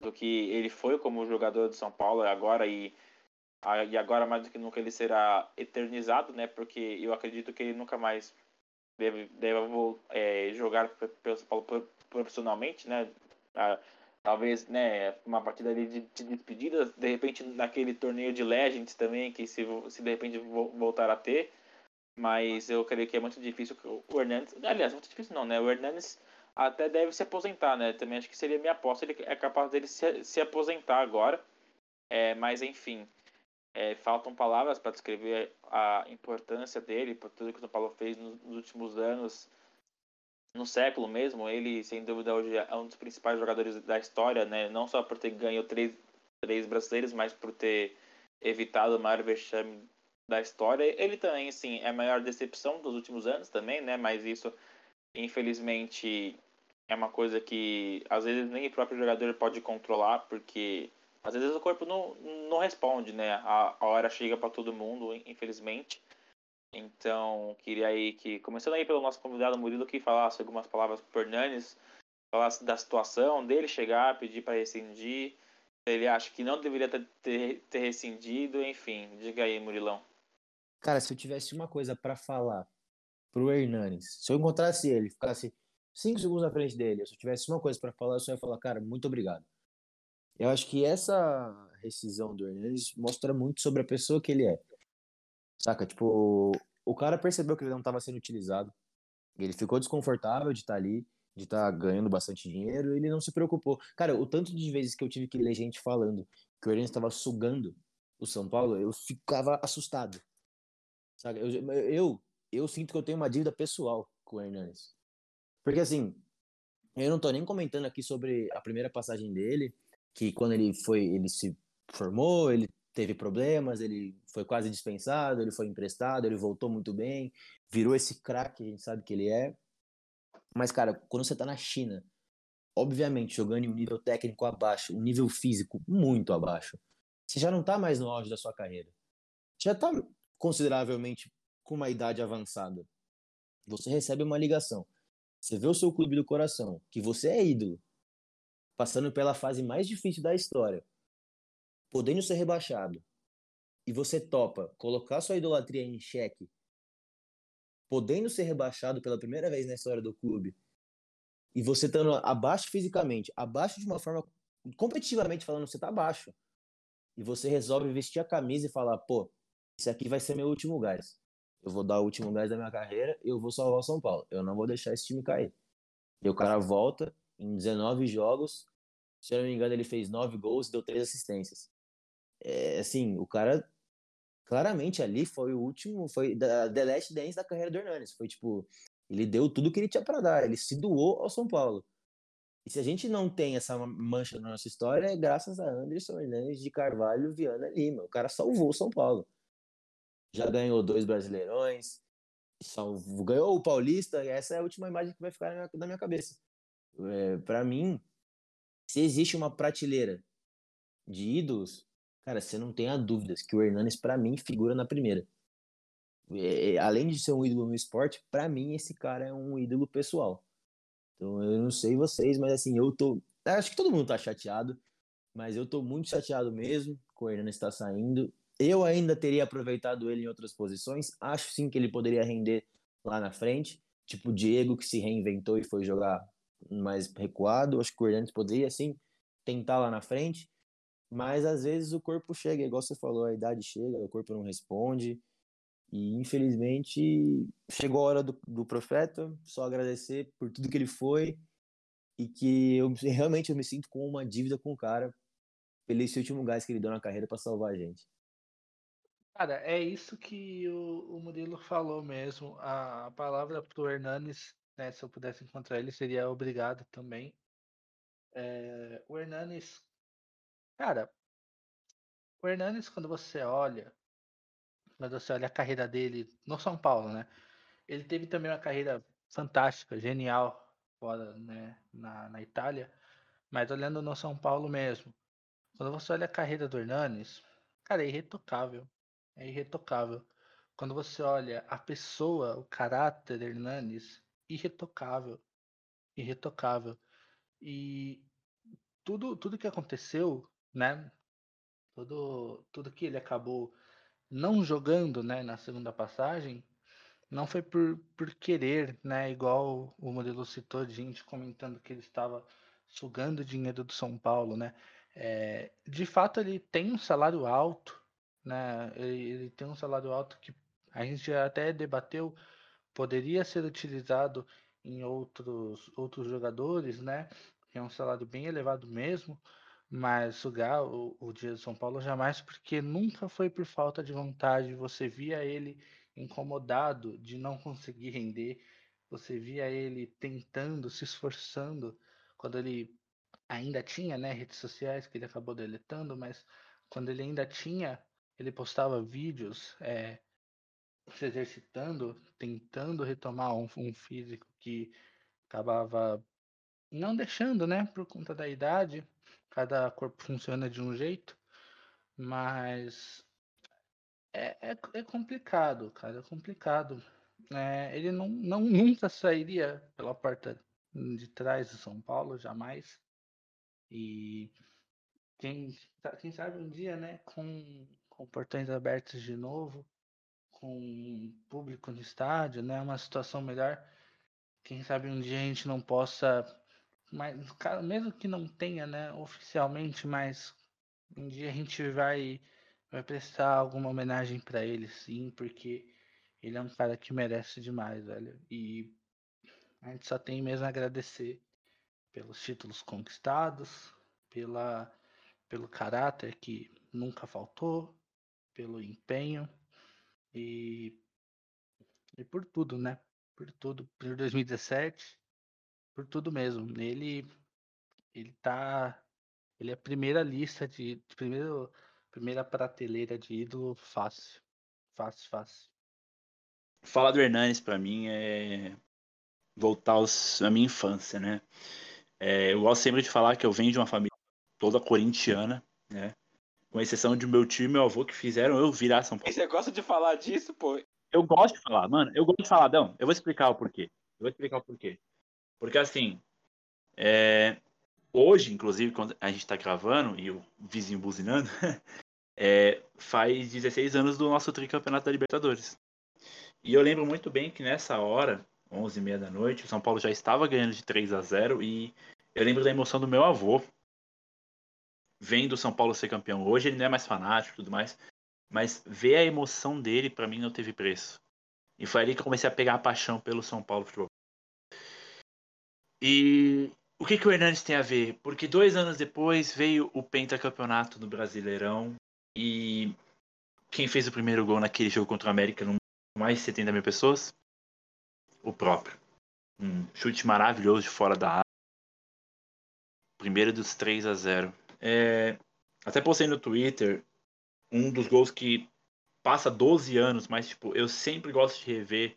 do que ele foi como jogador de São Paulo agora e, e agora mais do que nunca ele será eternizado, né? Porque eu acredito que ele nunca mais deve, deve é, jogar pelo São Paulo profissionalmente, né? Talvez, né, uma partida de, de despedida, de repente naquele torneio de Legends também, que se, se de repente voltar a ter, mas eu creio que é muito difícil o Hernandes, aliás, muito difícil não, né? O Hernandes até deve se aposentar, né? Também acho que seria minha aposta, ele é capaz dele se, se aposentar agora. É, mas enfim, é, faltam palavras para descrever a importância dele, por tudo que o São Paulo fez nos, nos, últimos anos, no século mesmo. Ele, sem dúvida, hoje é um dos principais jogadores da história, né? Não só por ter ganho três, três brasileiros, mas por ter evitado o maior vexame da história. Ele também, assim, é a maior decepção dos últimos anos também, né? Mas isso, infelizmente, é uma coisa que às vezes nem o próprio jogador pode controlar, porque às vezes o corpo não, não responde, né? A, a hora chega para todo mundo, infelizmente. Então, queria aí que, começando aí pelo nosso convidado Murilo, que falasse algumas palavras para o Hernanes, falasse da situação dele chegar, pedir para rescindir, ele acha que não deveria ter, ter, rescindido, enfim, diga aí, Murilão. Cara, se eu tivesse uma coisa para falar pro Hernanes, se eu encontrasse ele, ficasse cinco segundos na frente dele, se eu tivesse uma coisa para falar, eu só ia falar, cara, muito obrigado. Eu acho que essa rescisão do Hernandes mostra muito sobre a pessoa que ele é. Saca? Tipo, o cara percebeu que ele não estava sendo utilizado. Ele ficou desconfortável de estar ali, de estar ganhando bastante dinheiro, ele não se preocupou. Cara, o tanto de vezes que eu tive que ler gente falando que o Hernanes estava sugando o São Paulo, eu ficava assustado. Sabe? Eu, eu, eu sinto que eu tenho uma dívida pessoal com o Hernanes. Porque assim, eu não tô nem comentando aqui sobre a primeira passagem dele, que quando ele foi, ele se formou, ele teve problemas, ele foi quase dispensado, ele foi emprestado, ele voltou muito bem, virou esse craque, a gente sabe que ele é. Mas, cara, quando você tá na China, obviamente jogando em um nível técnico abaixo, um nível físico muito abaixo, você já não tá mais no auge da sua carreira. Já tá consideravelmente com uma idade avançada. Você recebe uma ligação. Você vê o seu clube do coração, que você é ídolo, passando pela fase mais difícil da história, podendo ser rebaixado, e você topa colocar sua idolatria em xeque, podendo ser rebaixado pela primeira vez na história do clube, e você estando abaixo fisicamente, abaixo de uma forma competitivamente falando, você tá abaixo. E você resolve vestir a camisa e falar, pô, esse aqui vai ser meu último gás. Eu vou dar o último gás da minha carreira e eu vou salvar o São Paulo. Eu não vou deixar esse time cair. E o cara volta em 19 jogos. Se eu não me engano, ele fez 9 gols e deu 3 assistências. É, assim, o cara claramente ali foi o último, foi da The Last Dance da carreira do Hernanes. Foi tipo, ele deu tudo que ele tinha para dar, ele se doou ao São Paulo. E se a gente não tem essa mancha na nossa história, é graças a Anderson Hernandes de Carvalho Viana Lima. O cara salvou o São Paulo já ganhou dois Brasileirões, salvo, ganhou o Paulista, e essa é a última imagem que vai ficar na minha, na minha cabeça. É, para mim, se existe uma prateleira de ídolos, cara, você não tenha dúvidas que o Hernanes, para mim, figura na primeira. É, é, além de ser um ídolo no esporte, para mim, esse cara é um ídolo pessoal. Então, eu não sei vocês, mas assim, eu tô. Acho que todo mundo tá chateado, mas eu tô muito chateado mesmo com o Hernanes estar tá saindo. Eu ainda teria aproveitado ele em outras posições. Acho sim que ele poderia render lá na frente. Tipo o Diego, que se reinventou e foi jogar mais recuado. Acho que o Hernandes poderia sim tentar lá na frente. Mas às vezes o corpo chega, igual você falou, a idade chega, o corpo não responde. E infelizmente chegou a hora do, do profeta. Só agradecer por tudo que ele foi e que eu realmente eu me sinto com uma dívida com o cara pelo esse último gás que ele deu na carreira para salvar a gente. Cara, é isso que o, o Murilo falou mesmo. A, a palavra pro Hernanes, né, se eu pudesse encontrar ele, seria obrigado também. É, o Hernanes, cara, o Hernanes, quando você olha, quando você olha a carreira dele no São Paulo, né? Ele teve também uma carreira fantástica, genial, fora, né, na, na Itália. Mas olhando no São Paulo mesmo, quando você olha a carreira do Hernanes, cara, é irretocável é irretocável. Quando você olha a pessoa, o caráter Hernanes, irretocável. Irretocável. E tudo, tudo que aconteceu, né? Tudo, tudo que ele acabou não jogando né, na segunda passagem, não foi por, por querer, né? Igual o modelo citou, de gente comentando que ele estava sugando dinheiro do São Paulo, né? É, de fato, ele tem um salário alto, né? Ele, ele tem um salário alto que a gente até debateu, poderia ser utilizado em outros, outros jogadores, né? É um salário bem elevado mesmo, mas o, o dia de São Paulo jamais, porque nunca foi por falta de vontade. Você via ele incomodado de não conseguir render, você via ele tentando, se esforçando, quando ele ainda tinha né, redes sociais que ele acabou deletando, mas quando ele ainda tinha ele postava vídeos é, se exercitando, tentando retomar um, um físico que acabava não deixando, né, por conta da idade. Cada corpo funciona de um jeito, mas é, é, é complicado, cara, é complicado. É, ele não, não nunca sairia pela porta de trás de São Paulo, jamais. E quem, quem sabe um dia, né, com com portões abertos de novo, com público no estádio, né? Uma situação melhor. Quem sabe um dia a gente não possa, mas mesmo que não tenha, né, oficialmente, mas um dia a gente vai vai prestar alguma homenagem para ele, sim, porque ele é um cara que merece demais, velho. E a gente só tem mesmo a agradecer pelos títulos conquistados, pela pelo caráter que nunca faltou, pelo empenho e, e por tudo, né? Por tudo, por 2017, por tudo mesmo. Ele ele tá ele é a primeira lista de, de primeiro primeira prateleira de ídolo fácil. Fácil, fácil. Falar do Hernanes pra mim é voltar aos, à minha infância, né? É, eu gosto sempre de falar que eu venho de uma família toda corintiana, né? Com exceção de meu tio e meu avô que fizeram eu virar São Paulo. E você gosta de falar disso, pô? Eu gosto de falar, mano. Eu gosto de falar, não. Eu vou explicar o porquê. Eu vou explicar o porquê. Porque assim, é, hoje, inclusive, quando a gente tá gravando e o vizinho buzinando, é, faz 16 anos do nosso tricampeonato da Libertadores. E eu lembro muito bem que nessa hora, 11 e meia da noite, o São Paulo já estava ganhando de 3 a 0 e eu lembro da emoção do meu avô vendo o São Paulo ser campeão. Hoje ele não é mais fanático e tudo mais, mas ver a emoção dele para mim não teve preço. E foi ali que eu comecei a pegar a paixão pelo São Paulo Futebol. E o que, que o Hernandes tem a ver? Porque dois anos depois veio o pentacampeonato do Brasileirão e quem fez o primeiro gol naquele jogo contra o América não mais de 70 mil pessoas? O próprio. Um chute maravilhoso de fora da área. Primeiro dos 3 a 0. É, até postei no Twitter um dos gols que passa 12 anos, mas tipo, eu sempre gosto de rever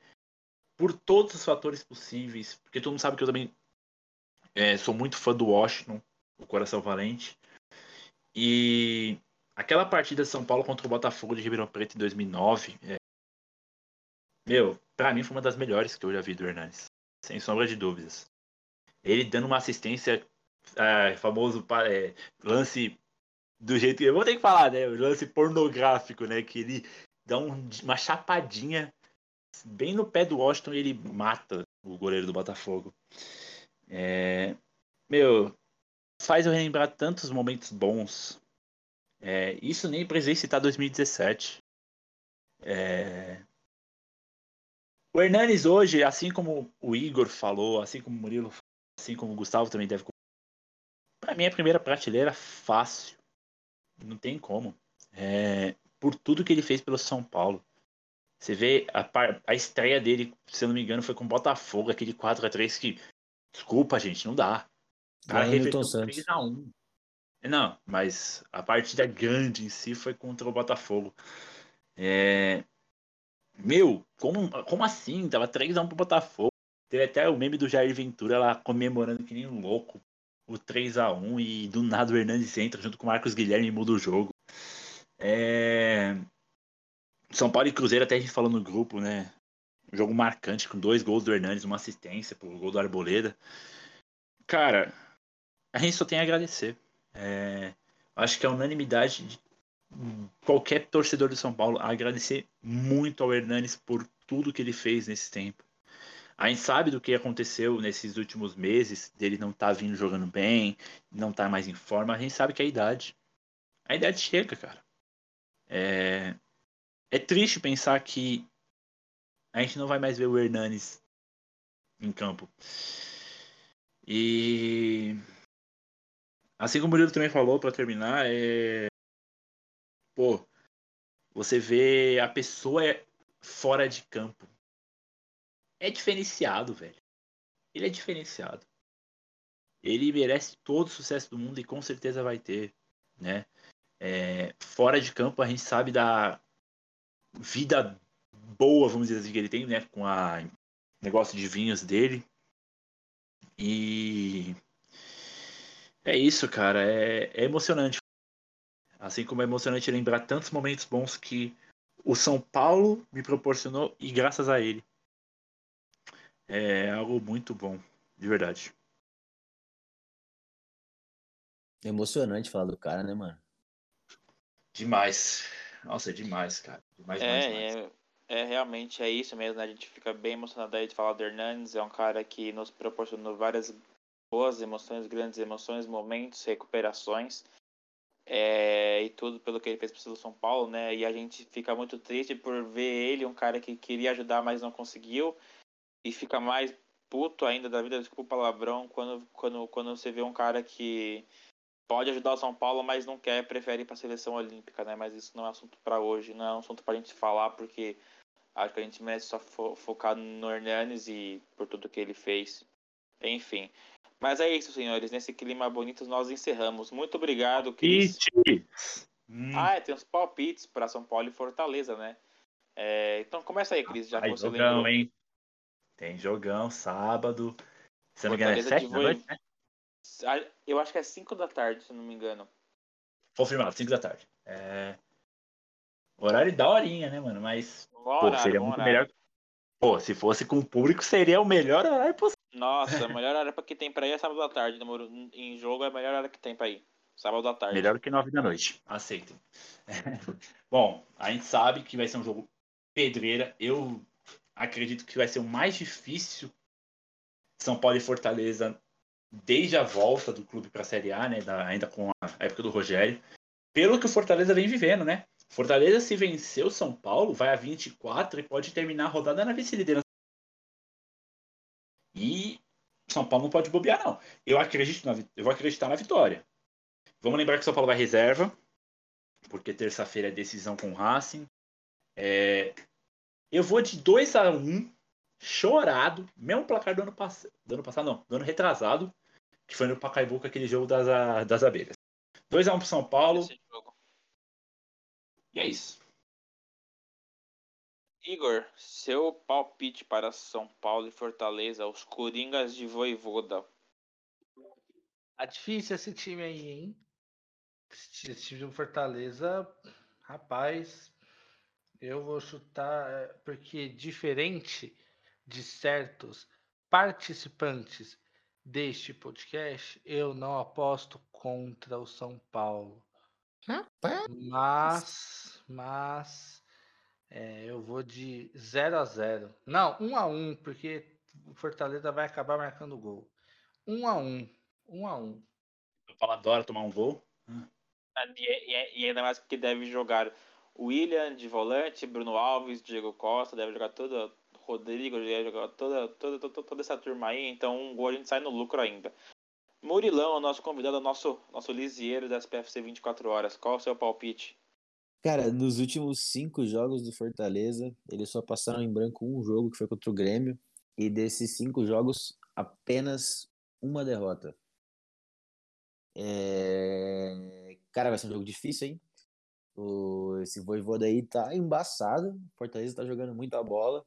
por todos os fatores possíveis, porque todo mundo sabe que eu também é, sou muito fã do Washington, o Coração Valente. E aquela partida de São Paulo contra o Botafogo de Ribeirão Preto em 2009, é, meu, pra mim foi uma das melhores que eu já vi do Hernandes, sem sombra de dúvidas. Ele dando uma assistência, é, famoso é, lance do jeito que eu vou ter que falar, né? O lance pornográfico, né? Que ele dá um, uma chapadinha bem no pé do Washington e ele mata o goleiro do Botafogo. É, meu, faz eu relembrar tantos momentos bons. É, isso nem precisei citar 2017. É, o Hernanes hoje, assim como o Igor falou, assim como o Murilo, assim como o Gustavo também deve. Para mim, é a primeira prateleira fácil. Não tem como. É, por tudo que ele fez pelo São Paulo. Você vê a, a estreia dele, se eu não me engano, foi com o Botafogo, aquele 4 a 3 que. Desculpa, gente, não dá. O cara reverteu 3 a 1 Não, mas a partida grande em si foi contra o Botafogo. É, meu, como, como assim? Tava 3x1 pro Botafogo. Teve até o meme do Jair Ventura lá comemorando que nem um louco o 3x1 e do nada o Hernandes entra junto com o Marcos Guilherme e muda o jogo. É... São Paulo e Cruzeiro até a gente falou no grupo, né? Um jogo marcante com dois gols do Hernandes, uma assistência pro gol do Arboleda. Cara, a gente só tem a agradecer. É... Acho que a unanimidade de qualquer torcedor do São Paulo agradecer muito ao Hernanes por tudo que ele fez nesse tempo. A gente sabe do que aconteceu nesses últimos meses, dele não tá vindo jogando bem, não tá mais em forma. A gente sabe que é a idade. A idade chega, cara. É, é triste pensar que a gente não vai mais ver o Hernanes em campo. E assim como o Murilo também falou para terminar, é pô, você vê a pessoa fora de campo. É diferenciado, velho. Ele é diferenciado. Ele merece todo o sucesso do mundo e com certeza vai ter, né? É, fora de campo a gente sabe da vida boa, vamos dizer assim, que ele tem, né? Com a negócio de vinhos dele. E é isso, cara. É, é emocionante Assim como é emocionante lembrar tantos momentos bons que o São Paulo me proporcionou e graças a ele. É algo muito bom, de verdade. emocionante falar do cara, né, mano? Demais. Nossa, é demais, cara. Demais, é, demais, demais. É, é, realmente é isso mesmo, né? A gente fica bem emocionado aí de falar do Hernandes. É um cara que nos proporcionou várias boas emoções, grandes emoções, momentos, recuperações é, e tudo pelo que ele fez pro São Paulo, né? E a gente fica muito triste por ver ele, um cara que queria ajudar, mas não conseguiu, e fica mais puto ainda da vida, desculpa palavrão, quando, quando, quando você vê um cara que pode ajudar o São Paulo, mas não quer, prefere ir para a seleção olímpica, né? Mas isso não é assunto para hoje, não é um assunto para a gente falar, porque acho que a gente merece só fo focar no Hernanes e por tudo que ele fez. Enfim. Mas é isso, senhores. Nesse clima bonito, nós encerramos. Muito obrigado, Cris. Hum. Ah, é, tem uns palpites para São Paulo e Fortaleza, né? É, então começa aí, Cris, já que você jogão, lembrou. hein? Tem jogão, sábado. Se não me engano, é Fortaleza 7 de da noite, né? Eu acho que é 5 da tarde, se não me engano. Confirmado, 5 da tarde. É... Horário da horinha, né, mano? Mas, Bom pô, horário, seria muito horário. melhor. Pô, se fosse com o público, seria o melhor horário possível. Nossa, a melhor hora que tem pra ir é sábado da tarde. Namoro em jogo é a melhor hora que tem pra ir. Sábado da tarde. Melhor do que 9 da noite. Aceitem. Bom, a gente sabe que vai ser um jogo pedreira. Eu acredito que vai ser o mais difícil São Paulo e Fortaleza desde a volta do clube para a Série A, né? da- ainda com a época do Rogério. Pelo que o Fortaleza vem vivendo, né? Fortaleza, se vencer o São Paulo, vai a 24 e pode terminar a rodada na vice-liderança. E São Paulo não pode bobear, não. Eu acredito na, eu vou acreditar na vitória. Vamos lembrar que São Paulo vai reserva, porque terça-feira é decisão com o Racing. É, Eu vou de 2 a 1 chorado, mesmo placar do ano, pass... do ano passado, não, do ano retrasado, que foi no Pacaembu com aquele jogo das, a- das abelhas. 2 a 1 pro São Paulo, Esse jogo. e é isso. Igor, seu palpite para São Paulo e Fortaleza, os Coringas de Voivoda. Tá difícil esse time aí, hein? Esse esse time do Fortaleza, rapaz, eu vou chutar, é, porque diferente de certos participantes deste podcast, eu não aposto contra o São Paulo. Mas, mas, é, eu vou de 0 a 0 Não, 1 a 1 porque o Fortaleza vai acabar marcando gol. 1 a 1 1 a 1 O Paulo adora tomar um gol. E, e- e ainda mais porque deve jogar William de volante, Bruno Alves, Diego Costa, deve jogar toda. Rodrigo, deve jogar toda, toda, toda, toda essa turma aí, então um gol a gente sai no lucro ainda. Murilão, o nosso convidado, nosso, nosso lisieiro das PFC 24 horas. Qual o seu palpite? Cara, nos últimos cinco jogos do Fortaleza, eles só passaram em branco um jogo, que foi contra o Grêmio. E desses cinco jogos, apenas uma derrota. É... Cara, vai ser um jogo difícil, hein? O... Esse Voivoda aí tá embaçado. O Fortaleza tá jogando muita bola.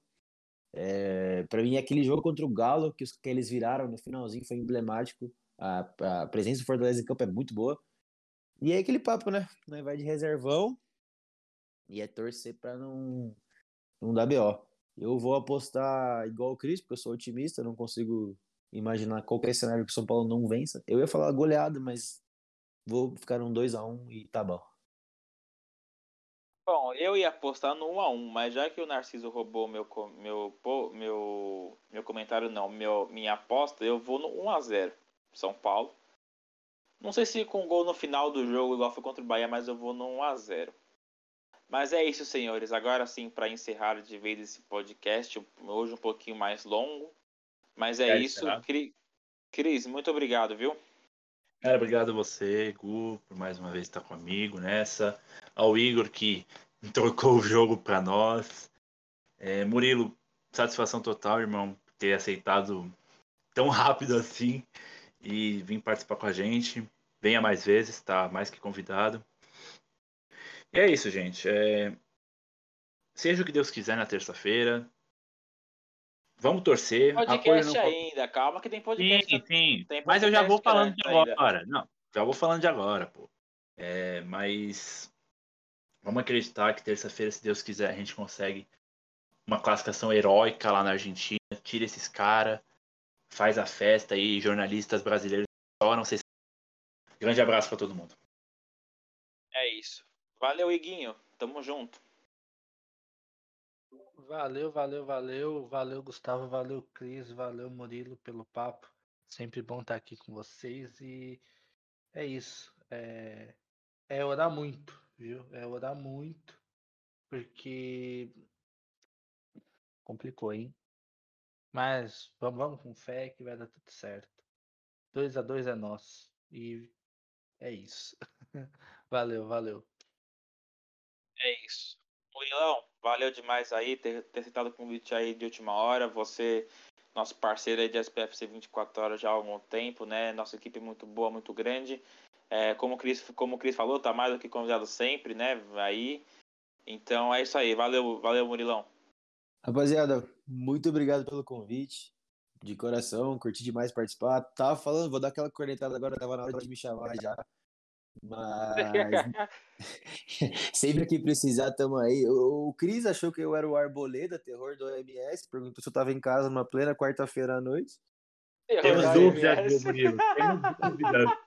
É... Pra mim, aquele jogo contra o Galo, que, os... que eles viraram no finalzinho, foi emblemático. A... a presença do Fortaleza em campo é muito boa. E é aquele papo, né? Vai de reservão e é torcer pra não, não dar BO. Eu vou apostar igual o Cris, porque eu sou otimista, não consigo imaginar qualquer cenário que o São Paulo não vença. Eu ia falar goleada, mas vou ficar um 2x1 e tá bom. Bom, eu ia apostar no 1x1, mas já que o Narciso roubou meu, co- meu, po- meu, meu comentário, não, meu, minha aposta, eu vou no 1x0 São Paulo. Não sei se com gol no final do jogo, igual foi contra o Bahia, mas eu vou no 1x0. Mas é isso, senhores. Agora sim, para encerrar de vez esse podcast, hoje um pouquinho mais longo. Mas é É, isso. Cris, muito obrigado, viu? Cara, obrigado a você, Gu, por mais uma vez estar comigo nessa. Ao Igor, que trocou o jogo para nós. É, Murilo, satisfação total, irmão, por ter aceitado tão rápido assim e vir participar com a gente. Venha mais vezes, tá mais que convidado. E é isso, gente. É, Seja o que Deus quiser na terça-feira. Vamos torcer. Podcast não- ainda, calma que tem podcast. Sim, sim. tem Mas eu já vou podcast falando de grande ainda. agora. Não, já vou falando de agora, pô. É, mas vamos acreditar que terça-feira, se Deus quiser, a gente consegue uma classificação heróica lá na Argentina. Tira esses caras, faz a festa aí, jornalistas brasileiros choram. Vocês... Grande abraço pra todo mundo. É isso. Valeu, Iguinho. Tamo junto. Valeu, valeu, valeu, valeu, Gustavo, valeu, Cris, valeu, Murilo, pelo papo. Sempre bom estar aqui com vocês e é isso. É, é orar muito, viu? É orar muito, porque complicou, hein? Mas vamos, vamos com fé que vai dar tudo certo. 2 a 2 é nosso. E É isso. valeu, valeu. É isso. Murilão, valeu demais aí ter, ter o convite aí de última hora. Você, nosso parceiro aí de SPFC 24 horas já há algum tempo, né? Nossa equipe muito boa, muito grande. É, como, o Cris, como o Cris falou, tá mais do que convidado sempre, né? Aí. Então é isso aí. Valeu, valeu, Murilão. Rapaziada, muito obrigado pelo convite. De coração, curti demais participar. Tava falando, vou dar aquela cornetada agora, tava na hora de me chamar já. Mas sempre que precisar, tamo aí. O, o Cris achou que eu era o Arboleda, terror do OMS, perguntou se eu tava em casa numa plena quarta-feira à noite. Temos dúvidas, Murilo. Temos dúvidas.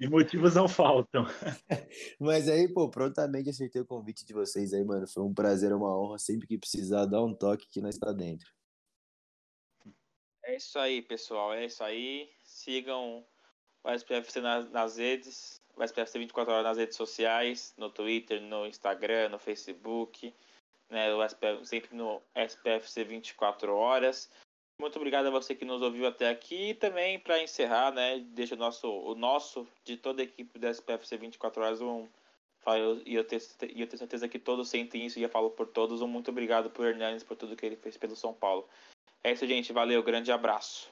E motivos não faltam. Mas aí, pô, prontamente acertei o convite de vocês aí, mano. Foi um prazer, uma honra. Sempre que precisar, dá um toque que nós está dentro. É isso aí, pessoal. É isso aí. Sigam o SPFC nas, nas redes. O SPFC 24 horas nas redes sociais, no Twitter, no Instagram, no Facebook. Né, o SPF, sempre no SPFC 24 horas. Muito obrigado a você que nos ouviu até aqui e também para encerrar, né, deixa o nosso, o nosso de toda a equipe do SPFC 24 horas um e eu, tenho, eu tenho certeza que todos sentem isso e eu falo por todos um muito obrigado por Hernandes por tudo que ele fez pelo São Paulo. É isso, gente. Valeu, grande abraço.